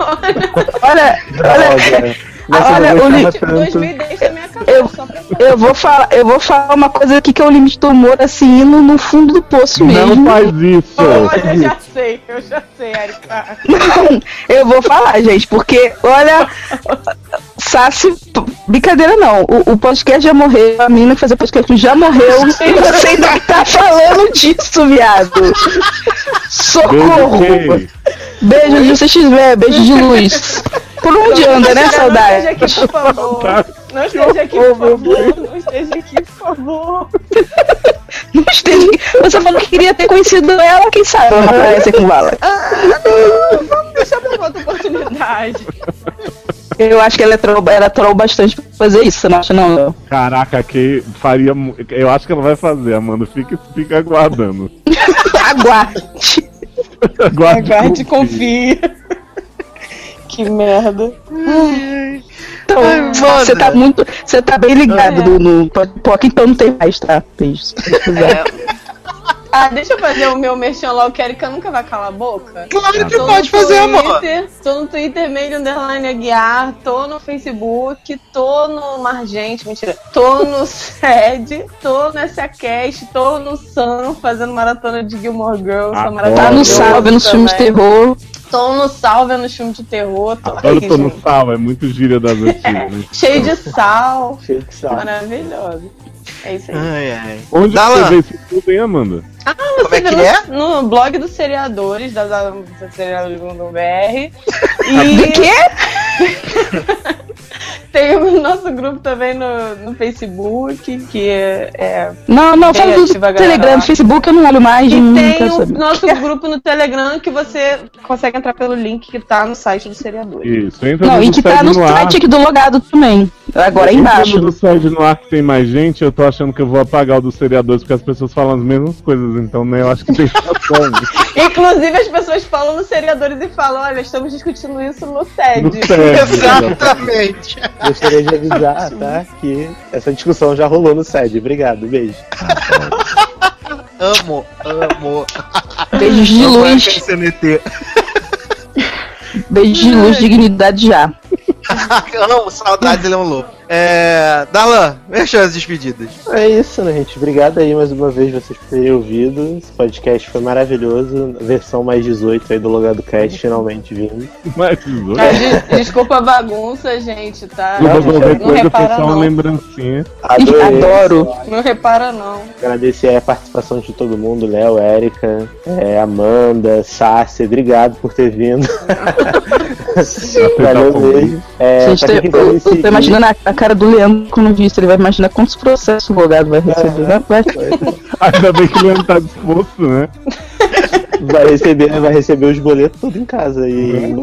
Olha, olha, Nossa, olha, eu o limite. tanto. 2010 também acabou, Eu, eu, vou falar, eu vou falar uma coisa aqui que é o limite do humor, assim, indo no fundo do poço mesmo. Não faz isso. Olha, eu já sei, eu já sei, Erika. Não, eu vou falar, gente, porque, olha, Sassi, brincadeira não, o, o podcast já morreu, a menina que fazia podcast já morreu, e você ainda tá falando disso, viado. Socorro! Beijo, Beijo de CXV, beijo de luz. Por onde anda, né, Não esteja saudade? aqui, por favor. Não esteja aqui, por favor. Não esteja aqui, por favor. Não esteja- Você falou que queria ter conhecido ela, quem sabe ela aparece com bala. Vamos deixar pra outra oportunidade. Eu acho que ela é troll, ela é troll bastante pra fazer isso, você não acha não, Léo? Caraca, que faria. Eu acho que ela vai fazer, Amanda. Fica, fica aguardando. Aguarde. Aguarde. Aguarde e confia. Que merda. Então, Ai, você tá muito. Você tá bem ligado no, no Poc, então não tem mais, tá? Beijos. quiser. Ah, deixa eu fazer o meu merchan lá, o Erika nunca vai calar a boca. Claro que Tô no pode fazer, amor. Tô no Twitter, meio underline Aguiar, tô no Facebook, tô no Margente, mentira. Tô no SED, tô no SACast, tô no Sun, fazendo maratona de Gilmore Girls. Tá no salve nos filmes de terror. Tô no salve nos filmes de terror. Eu tô no sal, é muito gíria das antigas. né? Cheio de sal. Cheio de sal. Maravilhoso. É isso aí. Ai, ai. Onde Dá lá. você vê isso tudo, hein, Amanda? Como é Você que vê é? no, no blog dos seriadores, da, da, do seriadores.br. De E quê? tem o nosso grupo também no, no Facebook, que é. é- Não, não, fala do Telegram, do Facebook eu não olho mais. E tem o saber. nosso grupo no Telegram que você consegue entrar pelo link que tá no site do seriadores. Isso, entra Não, no e que tá no no site aqui do logado também. Agora Entra embaixo. no do Sede no ar que tem mais gente, eu tô achando que eu vou apagar o dos seriadores porque as pessoas falam as mesmas coisas, então né, eu acho que tem razão. Inclusive, as pessoas falam nos seriadores e falam: olha, estamos discutindo isso no No TED. Sede. Exatamente. Gostaria de avisar, tá? Que essa discussão já rolou no SED. Obrigado, beijo. Amo, amo. Beijos de luz. FSNT. Beijos de luz, dignidade já. Amo, saudades, ele é um louco. É. Darlan, deixa as despedidas. É isso, né, gente? Obrigado aí mais uma vez vocês por terem ouvido. Esse podcast foi maravilhoso. Versão mais 18 aí do Logado Cast, finalmente vindo. Olha, Ah, de- Desculpa a bagunça, gente, tá? Não, não coisa, foi repara, só uma não. lembrancinha. Adorei. Adoro. Não repara, não. Agradecer aí a participação de todo mundo, Léo, Érica, é, Amanda, Sassi, obrigado por ter vindo. Valeu mesmo. É, Gente, eu tô seguir- imaginando a, a cara do Leandro quando visto. Ele vai imaginar quantos processos o logado vai receber. né? Vai, Ainda bem que ele não tá disposto, né? vai receber, vai receber os boletos tudo em casa e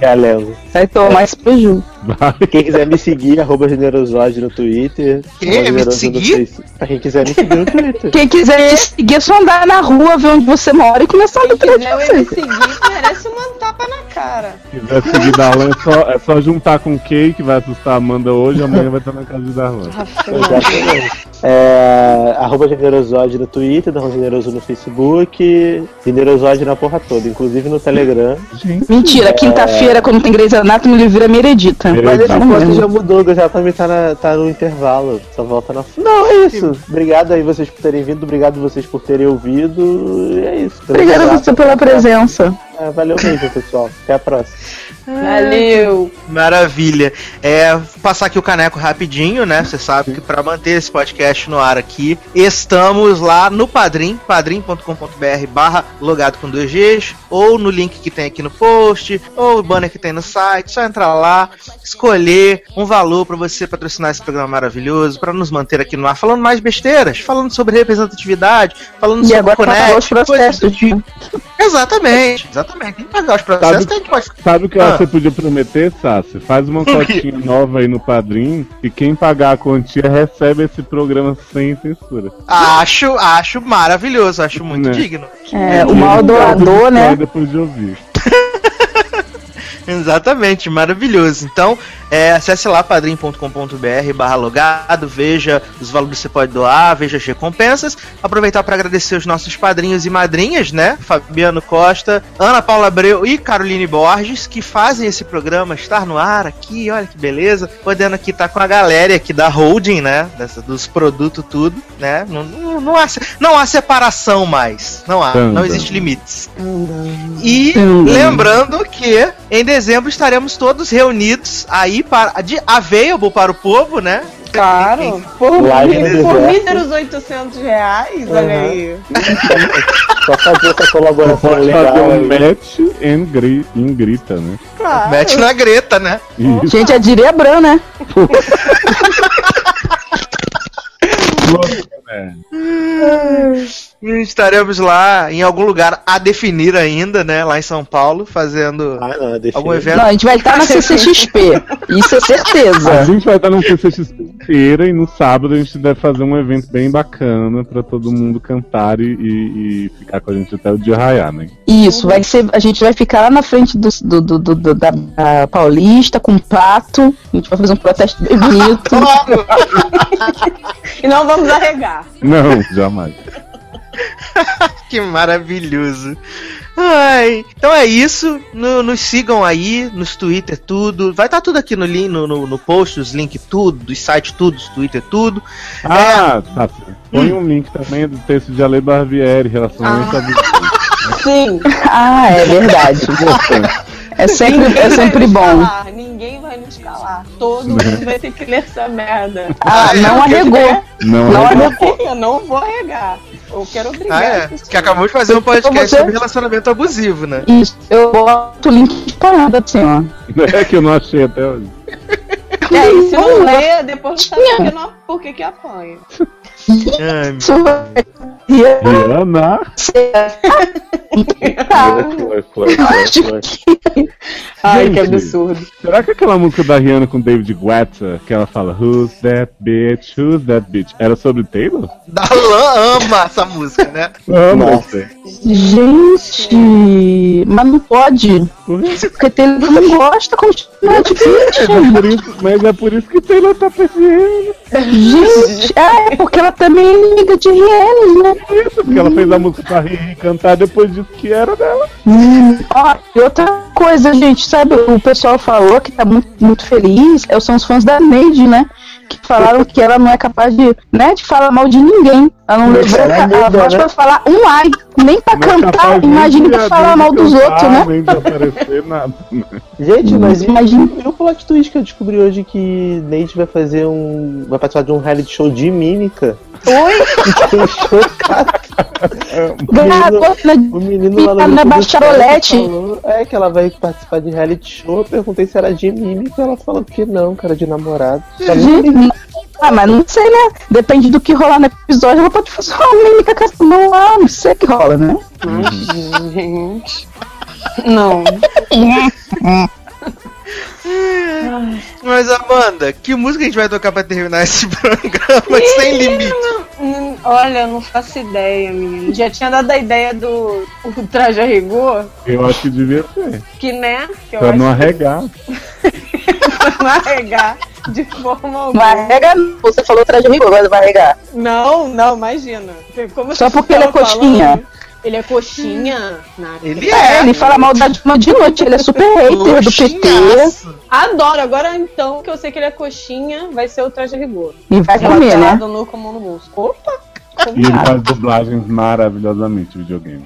galera. vai tomar esse prejuízo. Vai. Quem quiser me seguir, arroba generosode no Twitter. Arroba Me seguir? Pra quem quiser me seguir no Twitter. Quem quiser te seguir, é só andar na rua, ver onde você mora e começar a Quem lutar de quiser me você. seguir, merece uma tapa na cara. Se quiser seguir Darlan, é só, é só juntar com o Kay, que vai assustar a Amanda hoje, amanhã vai estar na casa de Darlan. Exatamente. É, arroba generosode no Twitter, Darron Generoso no Facebook, generosode na porra toda, inclusive no Telegram. Mentira, quinta-feira, quando tem Grey's Anatomy, ele vira Meredita. Mas esse já mudou, já também tá, na- tá no intervalo. Só volta na. Não, é isso. Obrigado aí vocês por terem vindo, obrigado vocês por terem ouvido. E é isso. Obrigada a você pela presença. Ah, valeu mesmo, pessoal. Até a próxima. Valeu. Maravilha. É, passar aqui o caneco rapidinho, né? Você sabe que para manter esse podcast no ar aqui, estamos lá no Padrim, padrim.com.br barra logado com dois Gs, ou no link que tem aqui no post, ou o banner que tem no site. Só entrar lá, escolher um valor para você patrocinar esse programa maravilhoso, para nos manter aqui no ar, falando mais besteiras, falando sobre representatividade, falando E sobre agora pagar os coisas- processos. né? Exatamente, exatamente. Tem que pagar os processos, Sabe- que a gente pode Sabe o que Ah. Você podia prometer, Sassi? Faz uma cotinha nova aí no padrinho e quem pagar a quantia recebe esse programa sem censura. Acho, acho maravilhoso, acho muito Né? digno. É, o mal doador, né? Depois de ouvir. Exatamente, maravilhoso. Então, é, acesse lá padrim.com.br barra logado, veja os valores que você pode doar, veja as recompensas. Aproveitar para agradecer os nossos padrinhos e madrinhas, né? Fabiano Costa, Ana Paula Abreu e Caroline Borges, que fazem esse programa estar no ar aqui, olha que beleza. Podendo aqui estar com a galera aqui da holding, né? Dessa, dos produtos tudo, né? Não, não, não há, não há separação mais. Não há, não existe limites. E Tanda. lembrando que em dezembro estaremos todos reunidos aí para de available para o povo, né? Claro. Por, do por míseros 800 reais, olha Uhum. aí. Só fazer essa colaboração Pode legal fazer um aí. match and gri- em grita, né? Claro. Mete na greta, né? Isso. Gente, é Direbran, né? É. Estaremos lá em algum lugar a definir ainda, né? Lá em São Paulo, fazendo Ah, não, algum evento. Não, a gente vai estar na CCXP. Isso é A certeza. gente vai estar no CCXP inteira e no sábado a gente deve fazer um evento bem bacana pra todo mundo cantar e, e- e ficar com a gente até o dia raiar, né? Isso, vai ser. A gente vai ficar lá na frente do, do, do- do- do- da, da Paulista com um prato. A gente vai fazer um protesto bem bonito. E não vamos arregar. Não, jamais. Que maravilhoso. Ai, então é isso. No- nos sigam aí, nos Twitter, tudo. Vai estar tudo aqui no, link, no, no, no post, os links, tudo, dos sites, tudo, dos Twitter, tudo. Ah, tá. Põe um link também do texto de Ale Barbieri, relacionamento abusivo. Sim. Ah, é verdade. É sempre, é sempre bom. Calar, Ninguém vai nos calar. Todo mundo vai ter que ler essa merda. Ah, não arregou. Não, Não é arregou. Eu não vou arregar. Eu quero obrigar. Ah, é. Que acabou de fazer um podcast Você- sobre relacionamento abusivo, né? Isso, eu boto o link disparado assim, ó. é que eu não achei até hoje. É, e se não lê, depois não sabe por que, não, por que, que apanha. Ai, Rihanna. Ai, que absurdo. Será que aquela música da Rihanna com David Guetta, que ela fala Who's that bitch? Who's that bitch? Era sobre Taylor? Darlan ama essa música, né? Nossa. Gente, mas não pode. Porque Taylor não gosta, continua É difícil. por isso, mas é por isso que Taylor tá perdendo. Gente, é, porque ela também é amiga de Rihanna, né? Isso, porque ela fez a música pra Riri cantar depois disso que era dela. Hum, ó, e outra coisa, gente, sabe, o pessoal falou que tá muito, muito feliz, é, são os fãs da Neide, né? Que falaram que ela não é capaz de, né, de falar mal de ninguém. Ela não levou ela é a negra, voz né? pra falar um ai, nem pra Não é cantar, de- pra falar nem mal dos outros, né? Nem de aparecer nada. Gente, mas e, Imagina. e o plot twist que eu descobri hoje que Nate vai fazer um. vai participar de um reality show de mímica. Oi? Fiquei chocado. O menino, Garota, o menino lá na YouTube bacharolete. falou, É que ela vai participar de reality show. Eu perguntei se era de mímica. Ela falou que não, cara, de namorado. Tá Ah, mas não sei, né? Depende do que rolar no episódio, ela pode fazer uma mímica com essa mão lá, não sei o que rola, né? Gente. Não. Mas Amanda, que música a gente vai tocar pra terminar esse programa sem limite? Hum, Olha, eu não faço ideia, menino. Já tinha dado a ideia do o traje a rigor, Eu acho que devia ser. que né? Que eu Pra acho não arregar. que não arregar de forma alguma. arrega, não. você falou traje rigor, agora vai arregar. Não, não, imagina. Como Só porque ele é coxinha. falando, ele é coxinha. Nada. Ele É, é. ele fala mal da Dilma de noite, ele é super hater do PT. Adoro. Agora então que eu sei que ele é coxinha, vai ser o traje rigor. E vai comer, né? Relacionado no com a mão no bolso. Opa! E ele faz dublagens maravilhosamente videogame.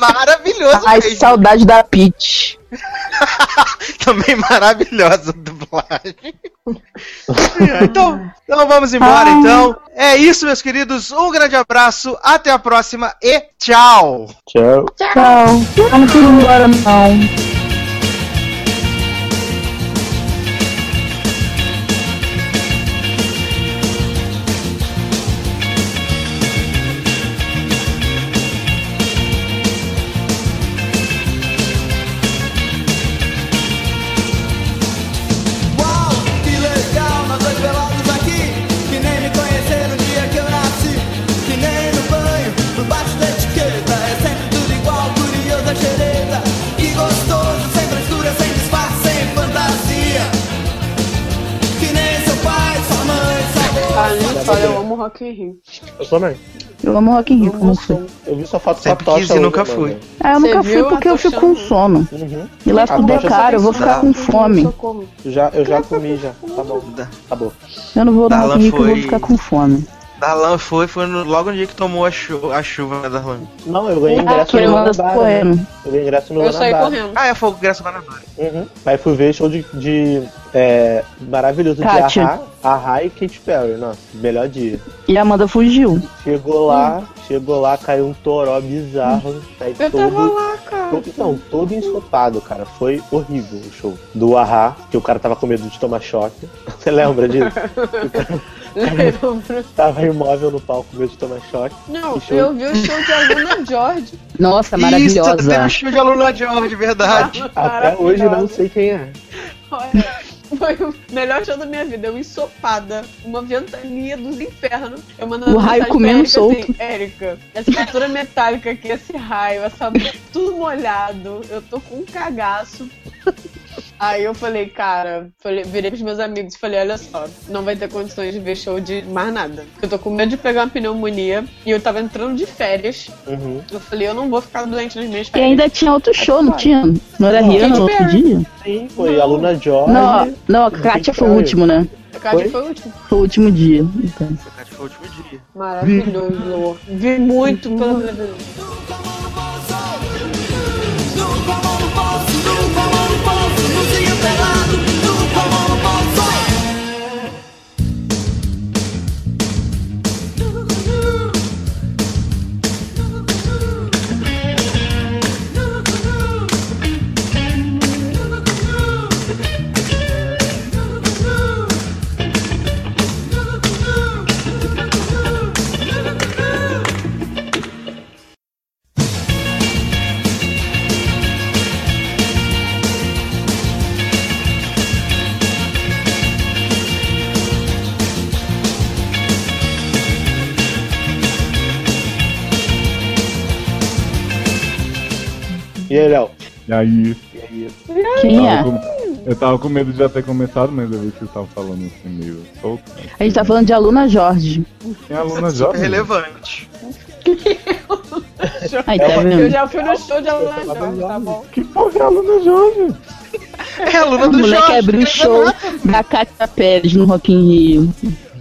maravilhoso Ai, mesmo. saudade da Peach. Também maravilhosa então, então vamos embora, Ai. então. É isso, meus queridos. Um grande abraço, até a próxima e tchau! Tchau. Tchau. Vamos tudo embora, não. Rock in Rio. Eu também. Eu amo Rock in Rio, como foi? Eu vi sua foto com a Sempre tocha. e nunca fui. Ah, eu Você nunca fui porque eu fico com não. sono. Uhum. E lá tudo é caro, eu vou ficar com fome. Eu já, eu já comi já. Tá bom. Acabou. Eu não vou no Darlan Rock in Rio que eu vou foi- ficar com fome. Darlan foi, foi no- logo no dia que tomou a, chu a chuva, né, Darlan? Não, eu ganhei Ah, ingresso ele no Guanabara. correndo. né? Eu ganhei ingresso no Eu saí Guanabara. correndo. Ah, é fogo, graças a Guanabara. Uhum. Aí fui ver show de, de é, maravilhoso Kátia. de Ahá, Ahá e Katy Perry. Nossa, melhor dia. E a Amanda fugiu. Chegou lá, chegou lá, caiu um toró bizarro. Aí Eu todo, tava lá, cara. todo- não, todo ensopado, cara. Foi horrível o show. Do Ahá, que o cara tava com medo de tomar choque. Você lembra disso? Lembro. tava imóvel no palco medo de tomar choque. Não, show. eu vi o show de Aluna George. Nossa, Isso, maravilhosa. teve um show de aluna de verdade. Até hoje não sei quem é. Olha, Foi o melhor show da minha vida. Eu ensopada, uma ventania dos infernos. Eu mandando O raio comendo Erika solto. Assim, Érica, essa estrutura metálica aqui, esse raio, essa tudo molhado. Eu tô com um cagaço. Aí eu falei, cara, falei, virei pros meus amigos e falei, olha só, não vai ter condições de ver show de mais nada. Eu tô com medo de pegar uma pneumonia e eu tava entrando de férias. Uhum. Eu falei, eu não vou ficar doente nas minhas E férias. ainda tinha outro show, não tinha? Não era Rihanna no outro dia? Sim, foi Não. a Luna George. Não, não, a Kátia foi o último, né? A Cátia Foi? foi o último. Foi o último dia. Então. Foi o último dia. Maravilhoso. Vi muito pela primeira vez. bye. E aí, Léo? E aí, E aí? Quem tava é? com- eu tava com medo de já ter começado, mas eu vi que vocês estavam falando assim meio solto. A gente tá falando de Aluna Jorge. Tem aluna Super jovem. relevante. Aí, tá Eu vendo? já fui no show de Aluna Jorge, tá bom? Que porra é aluna jovem? É aluna O do moleque Jorge. abriu o show da Cátia Pérez no Rock in Rio.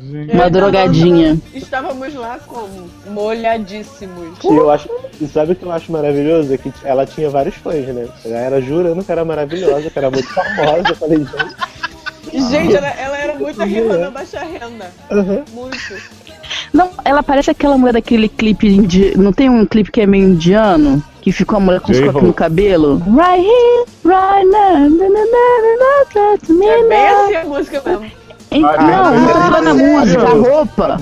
Gente, Uma drogadinha. Estávamos lá como? Molhadíssimos. E eu acho, e sabe o que eu acho maravilhoso? É que ela tinha vários fãs, né? Ela era jurando que era maravilhosa, que era muito famosa. Eu falei, gente, Gente, ela, ela era muito a irmã da baixa renda. aham. Muito. Não, ela parece aquela mulher daquele clipe indi... Não tem um clipe que é meio indiano? Que ficou a mulher com os copos no cabelo? Right here, right now, na, na, na, na, na, na, na, É bem na. assim a música mesmo. Então, Ah, não tô falando a é, música, a roupa.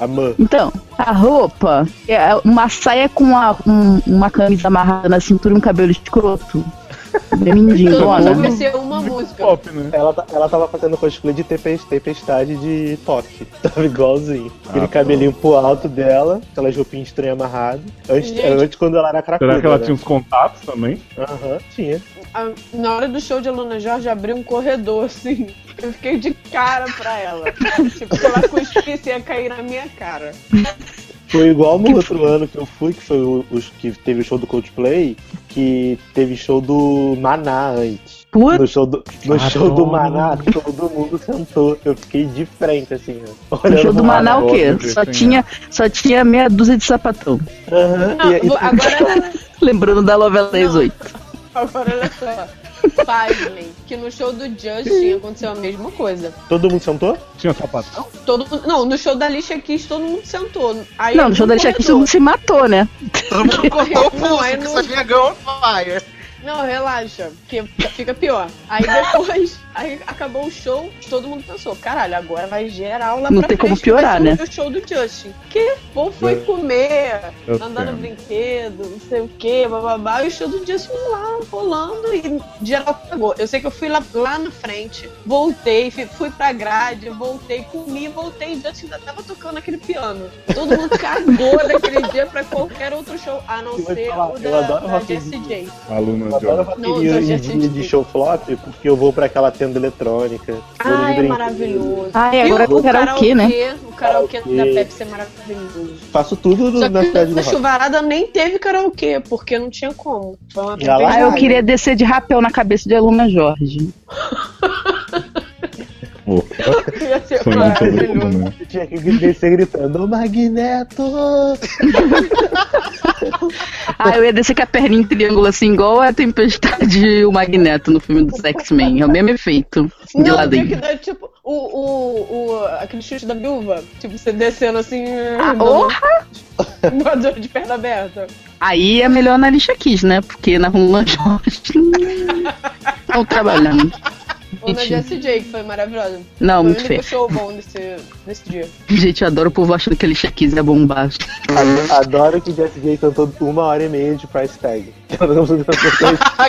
Amã. Então, a roupa é uma saia com uma, um- uma camisa amarrada na cintura e um cabelo escroto. Mundo conhecia uma música. pop, né? Ela, ta- ela tava fazendo cosplay de tempes- tempestade de toque. Tava igualzinho. Aquele Ah, cabelinho pro alto dela, aquelas roupinhas estranhas amarradas. Antes, antes, quando ela era cracuda. Será que ela né? tinha uns contatos também? Aham, tinha. A- na hora do show de Aluna Jorge, abriu um corredor, assim. Eu fiquei de cara pra ela. tipo, se ela cuspisse, ia cair na minha cara. Foi igual no outro ano que eu fui, que foi o, os que teve o show do Coldplay, que teve show do Maná antes. Putz, No show do, no Adoro. show do Maná, todo mundo sentou. Eu fiquei de frente, assim, no show do Maná o quê? Só desenhar. tinha, só tinha meia dúzia de sapatão. Aham, Não, e vou- agora, Lembrando da novela das oito. Agora olha só. Pasmem, que no show do Justin aconteceu a mesma coisa. Todo mundo sentou? Tinha sapatão? Todo mundo, não, no show da Alicia Keys todo mundo sentou. Aí Não, no show da Alicia Keys todo mundo se matou, né? Todo mundo cortou o Não, pulso, que Gun Fire. Não, relaxa, porque fica pior. Aí depois, aí acabou o show, todo mundo pensou, caralho, agora vai geral lá Não pra tem como frente, vai piorar, né? O show do Justin. Que o povo foi comer, Eu andar no brinquedo, não sei o que, bababá, e o show do Justin lá rolando e geral pegou. Eu sei que eu fui lá, lá na frente, voltei, fui, fui pra grade, voltei, comi, voltei, e Justin ainda tava tocando aquele piano. Todo mundo cagou daquele dia pra qualquer outro show, a não Eu ser falar, o eu da, adoro da Jessie. J. Aluna Eu adoro de Não, em assisti. de show flop, porque eu vou pra aquela tenda eletrônica. Ah, é maravilhoso. Ah, e agora o, karaokê, né? O karaokê da Pepsi é maravilhoso. Faço tudo no- Só na que cidade do chuvarada nem teve karaokê, porque não tinha como. Ah, eu queria descer de rapel na cabeça de Aluna Jorge. Pô, Ia ser sonho todo mundo, maravilhoso. né? Tinha que descer gritando, "Ô, Magneto! Ah, eu ia descer com a perninha em triângulo assim, igual a tempestade o Magneto no filme do X-Men. É o mesmo efeito. De Não, ladinho. que dar tipo o, o, o, aquele chute da viúva. Tipo, você descendo assim. Ah, orra! de perna aberta. Aí é melhor na lixa Kiss, né? Porque na Rula Jorge. Estão trabalhando. Ou na. Jessie J, que foi maravilhosa. Não, foi o muito único feio. show bom desse, desse dia. Gente, eu adoro o povo achando que a lixa Kiss é bombástico. Adoro que Jessie J cantou uma hora e meia de price tag.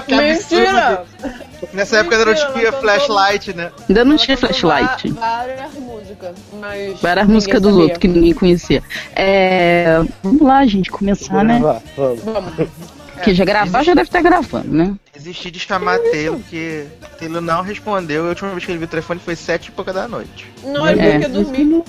que Mentira! Nessa época ainda não tinha flashlight, né? Ainda não tinha flashlight. Várias músicas, mas. Várias músicas dos outros que ninguém conhecia. É, vamos lá, gente, começar, né? Vamos, vamos. Vamos. Porque já gravar, já deve estar gravando, né? Desisti de chamar Taylor, porque Taylor não respondeu. A última vez que ele viu o telefone foi sete e pouca da noite. Não, ele É. é. dormir.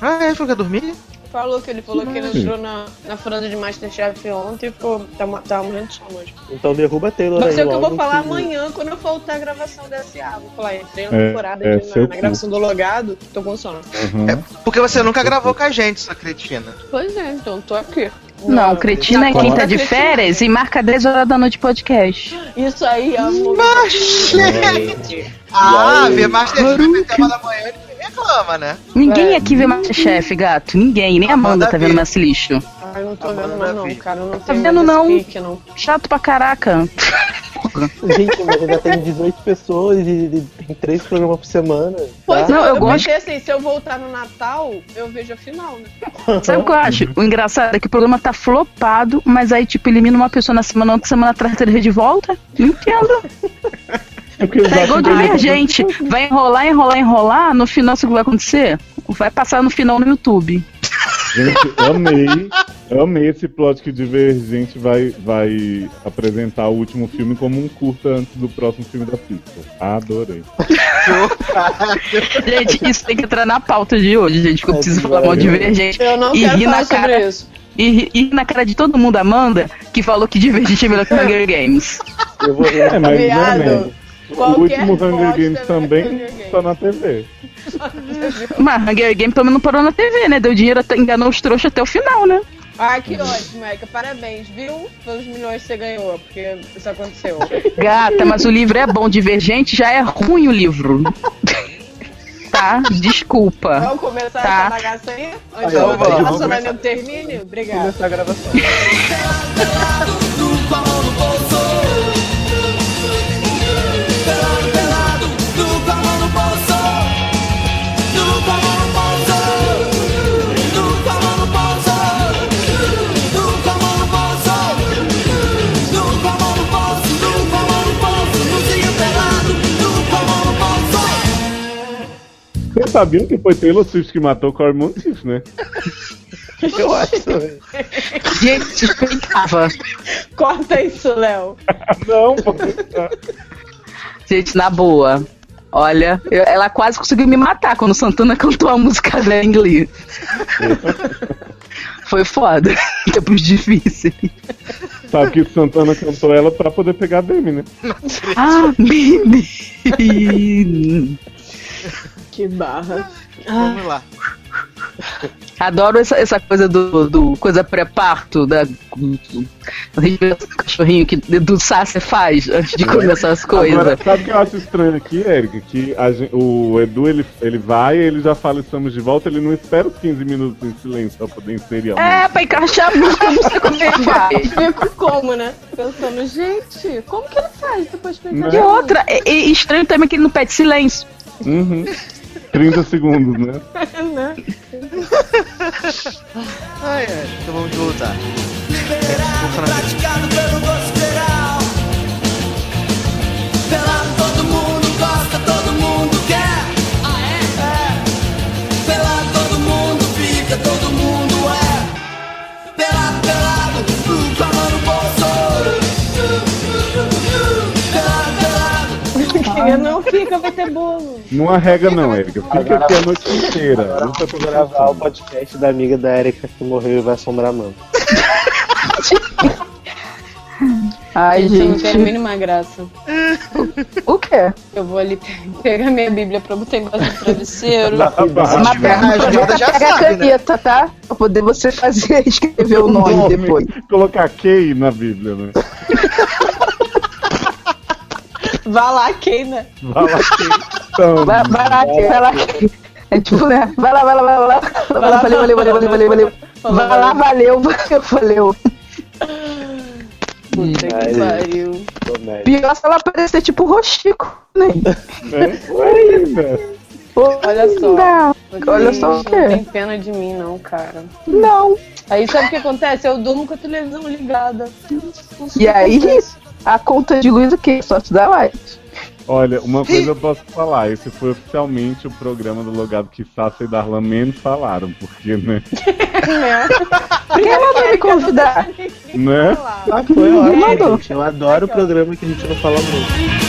Ah, é? Foi que dormir? Falou que ele falou que ele entrou na, na franda de Masterchef ontem e ficou. Tá, tá morrendo de sono hoje. Então derruba a Taylor Mas aí é o que eu vou falar que- amanhã quando eu voltar a gravação da SA. Vou falar, entrei na É, temporada é, aqui seu na, na gravação do logado, tô com sono. Uhum. Porque você nunca gravou com a gente, sua cretina. Pois é, então tô aqui. Não, cretina é quem tá de férias e marca 10 horas da noite podcast. Isso aí, amor. Ah, ver Masterchef até uma da manhã ninguém reclama, né? Ninguém É. aqui vê Masterchef, gato. Ninguém, nem a Amanda Amanda tá vendo vê. mais esse lixo. Ai, não tô Amanda vendo mais não, cara. Eu não Tá vendo, não? pique, não. Chato pra caraca. Gente, mas já tem 18 pessoas e e tem 3 programas por semana. Pois tá? Não, é, eu eu, gosto- pensei assim, se eu voltar no Natal, eu vejo a final, né? Sabe o que eu acho? O engraçado é que o programa tá flopado, mas aí, tipo, elimina uma pessoa na semana, outra semana atrás ele de volta. Não entendo. É É igual divergente. Vai enrolar, enrolar, enrolar. No final, sabe o que vai acontecer? Vai passar no final no YouTube. Gente, amei. Amei esse plot que Divergente vai, vai apresentar o último filme como um curta antes do próximo filme da Pixar. Adorei. Gente, isso tem que entrar na pauta de hoje, gente, que eu É, preciso falar mal de. Divergente. Eu não E quero ri falar na sobre cara. isso. E, ri- e na cara de todo mundo, Amanda, que falou que Divergente é melhor que Hunger Games. Eu vou É, mas Né, o qualquer último Hunger Games é também Hunger Games. tá na TV. Mas Hunger Games menos não parou na TV, né? Deu dinheiro, até, enganou os trouxas até o final, né? Ah, que ótimo, Erika. Parabéns, viu? Pelos milhões que você ganhou, porque isso aconteceu. Gata, mas o livro é bom, Divergente já é ruim o livro. tá? Desculpa. Vamos começar Tá. essa bagaça aí? Antes Aí, que o vamos, vamos relacionamento termine? Obrigada. começar a gravação. Sabiam que foi Taylor Swift que matou Corey Monteith, né? Eu acho. Gente, suspeitava. Corta isso, Léo. Não, pô. Gente, na boa. Olha, eu- ela quase conseguiu me matar quando Santana cantou a música em inglês. Foi foda. Tempos difíceis. sabe que Santana cantou ela pra poder pegar a Demi, né? Ah, menino. Que barra. Vamos lá. Adoro essa, essa coisa do, do coisa pré-parto, da cachorrinho que do Sassi faz antes de começar as coisas. Agora, sabe o que eu acho estranho aqui, Eric? Que a gen- o Edu ele, ele vai, ele já fala estamos de volta, ele não espera os 15 minutos em silêncio pra poder inserir a música. É, pra encaixar a música, não sei como ele faz. Fico como, né? Pensando, gente, como que ele faz depois pra Né? E outra, é, é estranho também que ele não pede silêncio. Uhum. 30 segundos, né? né? Ai, ai, então vamos voltar. Praticado pelo gosto Quem não fica, vai ter bolo. Não arrega não, Erika. Fica aqui a noite inteira. Não tá Vou gravar o podcast da amiga da Erika que morreu e vai assombrar a mão. Ai, Gente, eu não tem a mínima graça. O quê? Eu vou ali pe- pegar minha Bíblia pra botar embaixo do travesseiro. Mas tiver na agenda, já pega a sabe, né? caneta, tá? Pra poder você fazer, escrever o nome depois. Colocar Key na Bíblia, né? Vá lá, Keina. Vai lá. Então, Vai, lá, vai lá. É tipo, né? Vai lá, vai lá, vai lá. Vai lá, valeu, valeu, valeu, valeu, valeu, valeu. Vai lá, valeu, valeu, valeu. Puta que pariu. Pior se ela parecer tipo Rochico, né? né? Ainda. Olha só. Não, olha Gente, só o Não quê? tem pena de mim, não, cara. Não. Aí sabe o que acontece? Eu durmo com a televisão ligada. Não E aí, acontece. A conta de luz o quê? Só te dá light. Olha, uma coisa eu posso falar, esse foi oficialmente o programa do Logado que Sassa e Darlan menos falaram, porque, né? Né? Por que ela não me convidar? né? Ah, foi ótimo, Mandou. gente. Eu adoro o programa que a gente não fala muito.